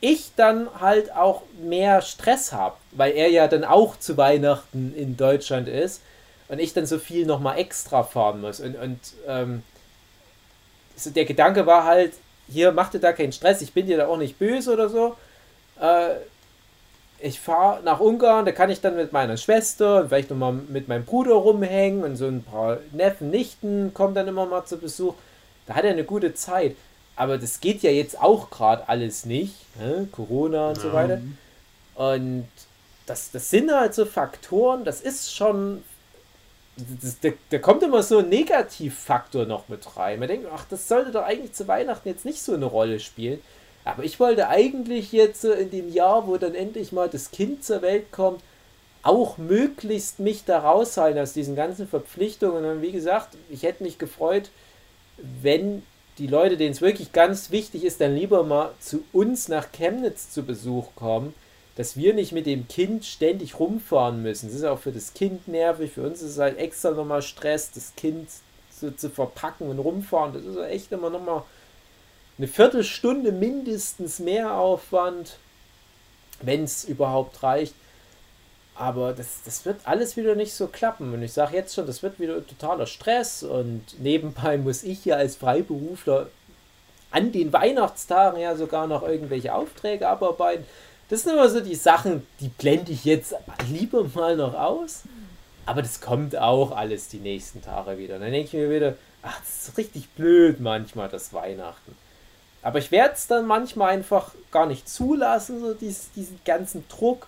ich dann halt auch mehr Stress habe, weil er ja dann auch zu Weihnachten in Deutschland ist und ich dann so viel nochmal extra fahren muss. Und, und ähm, so der Gedanke war halt, hier mach dir da keinen Stress, ich bin dir da auch nicht böse oder so. Äh, ich fahre nach Ungarn, da kann ich dann mit meiner Schwester und vielleicht nochmal mit meinem Bruder rumhängen und so ein paar Neffen, Nichten kommen dann immer mal zu Besuch. Da hat er eine gute Zeit. Aber das geht ja jetzt auch gerade alles nicht. Ne? Corona und ja. so weiter. Und das, das sind halt so Faktoren, das ist schon. Das, da, da kommt immer so ein Negativfaktor noch mit rein. Man denkt, ach, das sollte doch eigentlich zu Weihnachten jetzt nicht so eine Rolle spielen. Aber ich wollte eigentlich jetzt in dem Jahr, wo dann endlich mal das Kind zur Welt kommt, auch möglichst mich da raushalten aus diesen ganzen Verpflichtungen. Und wie gesagt, ich hätte mich gefreut, wenn die Leute, denen es wirklich ganz wichtig ist, dann lieber mal zu uns nach Chemnitz zu Besuch kommen, dass wir nicht mit dem Kind ständig rumfahren müssen. Das ist auch für das Kind nervig, für uns ist es halt extra nochmal Stress, das Kind so zu verpacken und rumfahren. Das ist echt immer nochmal eine Viertelstunde mindestens mehr Aufwand, wenn es überhaupt reicht. Aber das, das wird alles wieder nicht so klappen. Und ich sage jetzt schon, das wird wieder totaler Stress. Und nebenbei muss ich ja als Freiberufler an den Weihnachtstagen ja sogar noch irgendwelche Aufträge abarbeiten. Das sind immer so die Sachen, die blende ich jetzt lieber mal noch aus. Aber das kommt auch alles die nächsten Tage wieder. Und dann denke ich mir wieder, ach, das ist richtig blöd manchmal, das Weihnachten. Aber ich werde es dann manchmal einfach gar nicht zulassen, so dies, diesen ganzen Druck.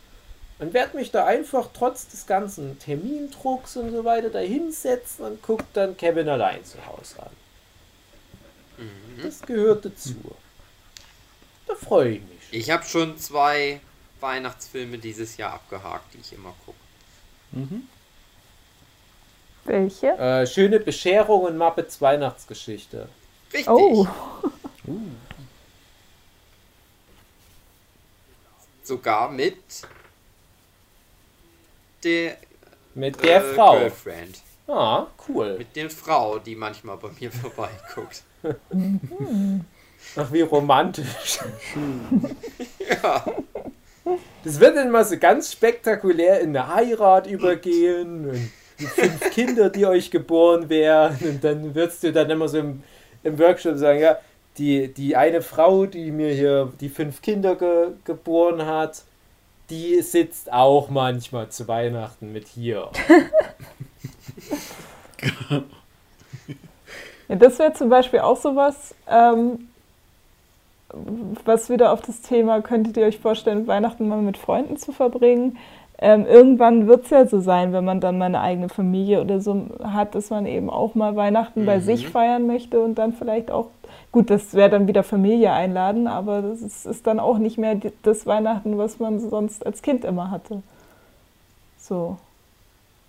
Und werde mich da einfach trotz des ganzen Termindrucks und so weiter da hinsetzen und guckt dann Kevin allein zu Hause an. Mhm. Das gehört dazu. Da freue ich mich. Ich habe schon zwei Weihnachtsfilme dieses Jahr abgehakt, die ich immer gucke. Mhm. Welche? Äh, Schöne Bescherung und Muppets Weihnachtsgeschichte. Richtig. Oh. <laughs> uh. Sogar mit der mit der äh, Frau. Girlfriend. Ah, cool. Mit der Frau, die manchmal bei mir <laughs> vorbeiguckt. <laughs> Ach, wie romantisch. <laughs> ja. Das wird dann mal so ganz spektakulär in eine Heirat übergehen und die fünf Kinder, die euch geboren werden. Und dann wirst du dann immer so im, im Workshop sagen, ja, die, die eine Frau, die mir hier die fünf Kinder ge geboren hat, die sitzt auch manchmal zu Weihnachten mit hier. <laughs> ja, das wäre zum Beispiel auch sowas, ähm, was wieder auf das Thema, könntet ihr euch vorstellen, Weihnachten mal mit Freunden zu verbringen? Ähm, irgendwann wird es ja so sein, wenn man dann mal eine eigene Familie oder so hat, dass man eben auch mal Weihnachten mhm. bei sich feiern möchte und dann vielleicht auch Gut, das wäre dann wieder Familie einladen, aber das ist, ist, dann auch nicht mehr das Weihnachten, was man sonst als Kind immer hatte. So.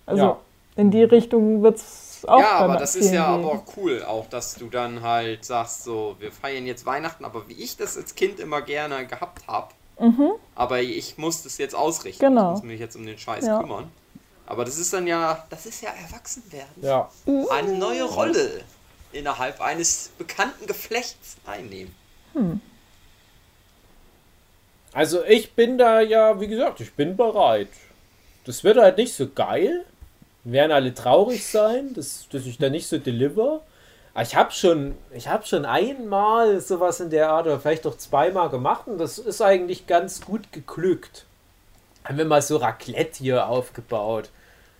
Also ja. in die Richtung wird es auch. Ja, aber das ist ja gehen. aber cool, auch dass du dann halt sagst, so, wir feiern jetzt Weihnachten, aber wie ich das als Kind immer gerne gehabt habe, mhm. aber ich muss das jetzt ausrichten. Genau. Ich muss mich jetzt um den Scheiß ja. kümmern. Aber das ist dann ja, das ist ja Erwachsenwerden. Ja. Eine neue Rolle innerhalb eines bekannten Geflechts einnehmen. Hm. Also ich bin da ja, wie gesagt, ich bin bereit. Das wird halt nicht so geil. Wir werden alle traurig sein, dass, dass ich da nicht so deliver. Aber ich habe schon, ich schon einmal sowas in der Art oder vielleicht auch zweimal gemacht und das ist eigentlich ganz gut geglückt. Haben wir mal so Raclette hier aufgebaut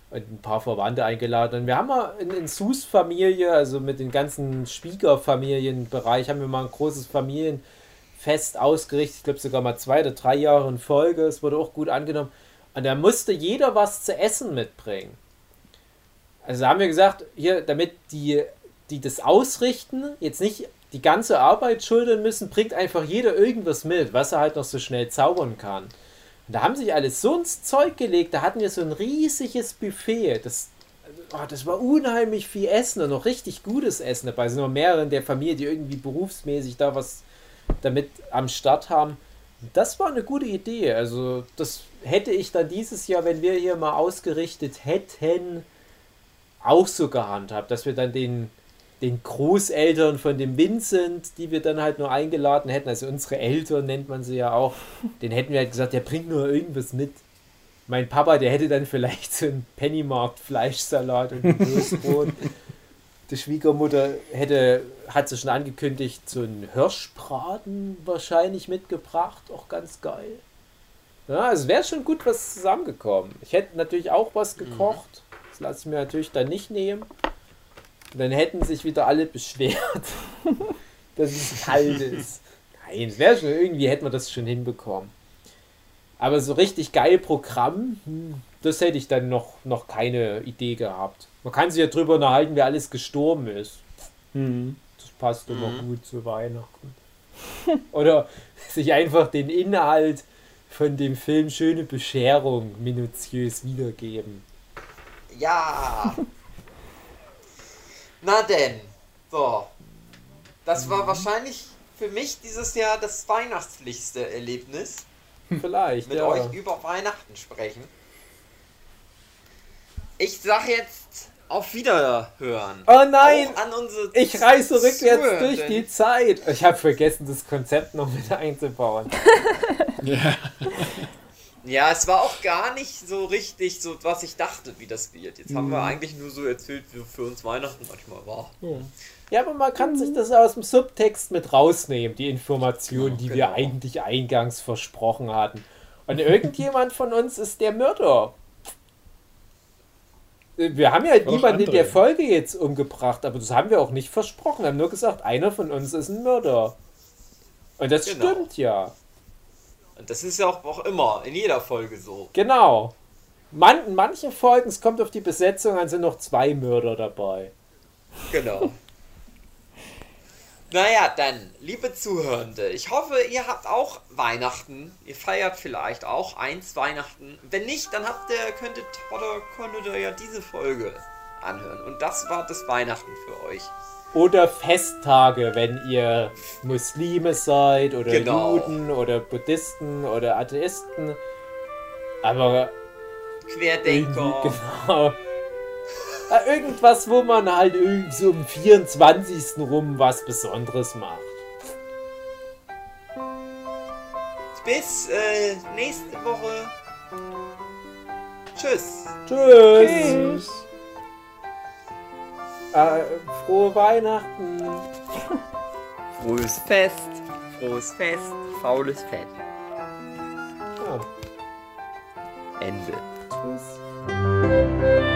und ein paar Verwandte eingeladen. Und wir haben mal in, in Sus Familie, also mit den ganzen Schwiegerfamilienbereich, haben wir mal ein großes Familienfest ausgerichtet. Ich glaube sogar mal zwei oder drei Jahre in Folge. Es wurde auch gut angenommen. Und da musste jeder was zu essen mitbringen. Also haben wir gesagt, hier, damit die, die das ausrichten, jetzt nicht die ganze Arbeit schultern müssen, bringt einfach jeder irgendwas mit, was er halt noch so schnell zaubern kann. Und da haben sich alles so ins Zeug gelegt, da hatten wir so ein riesiges Buffet. Das, oh, das war unheimlich viel Essen und noch richtig gutes Essen dabei. Es sind noch mehrere in der Familie, die irgendwie berufsmäßig da was damit am Start haben. Das war eine gute Idee. Also, das hätte ich dann dieses Jahr, wenn wir hier mal ausgerichtet hätten, auch so gehandhabt, dass wir dann den den Großeltern von dem Vincent, die wir dann halt nur eingeladen hätten, also unsere Eltern nennt man sie ja auch, den hätten wir halt gesagt, der bringt nur irgendwas mit. Mein Papa, der hätte dann vielleicht so einen Pennymarkt-Fleischsalat und ein <laughs> Toastbrot. Die Schwiegermutter hätte, hat sie schon angekündigt, so einen Hirschbraten wahrscheinlich mitgebracht, auch ganz geil. Ja, es wäre schon gut was zusammengekommen. Ich hätte natürlich auch was gekocht. Das lasse ich mir natürlich dann nicht nehmen. Und dann hätten sich wieder alle beschwert, <laughs> dass es kalt ist. Nein, es wäre schon irgendwie, hätten wir das schon hinbekommen. Aber so richtig geil Programm, hm, das hätte ich dann noch, noch keine Idee gehabt. Man kann sich ja drüber unterhalten, wer alles gestorben ist. Das passt immer gut zu Weihnachten. <laughs> Oder sich einfach den Inhalt von dem Film Schöne Bescherung minutiös wiedergeben. Ja. <laughs> Na denn. So. Das war wahrscheinlich für mich dieses Jahr das weihnachtlichste Erlebnis, <laughs> Vielleicht, mit ja. euch über Weihnachten sprechen. Ich sag jetzt auf Wiederhören. Oh nein! Auch an unsere Ich reise rückwärts durch die Zeit. Ich habe vergessen, das Konzept noch mit einzubauen. <laughs> <laughs> Ja. Ja, es war auch gar nicht so richtig so, was ich dachte, wie das wird. Jetzt haben wir eigentlich nur so erzählt, wie für uns Weihnachten manchmal war. Ja, aber man kann sich das aus dem Subtext mit rausnehmen, die Informationen, die wir genau. eigentlich eingangs versprochen hatten. Und irgendjemand von uns ist der Mörder. Wir haben ja Auch niemanden in der Folge jetzt umgebracht, aber das haben wir auch nicht versprochen. Wir haben nur gesagt, einer von uns ist ein Mörder. Und das Genau. stimmt ja. Und das ist ja auch, auch immer, in jeder Folge so. Genau. Man, in manchen Folgen, es kommt auf die Besetzung an, sind noch zwei Mörder dabei. Genau. <laughs> naja, dann, liebe Zuhörende, ich hoffe, ihr habt auch Weihnachten. Ihr feiert vielleicht auch eins Weihnachten. Wenn nicht, dann habt ihr, könntet oder konntet ihr ja diese Folge anhören. Und das war das Weihnachten für euch. Oder Festtage, wenn ihr Muslime seid oder Genau. Juden oder Buddhisten oder Atheisten. Aber Querdenker. <laughs> genau. Irgendwas, wo man halt irgendwie so am 24. rum was Besonderes macht. Bis äh, nächste Woche. Tschüss. Tschüss. Äh, frohe Weihnachten. Frohes Fest. Frohes Fest. Faules Fett. Ja, Ende. tschüss.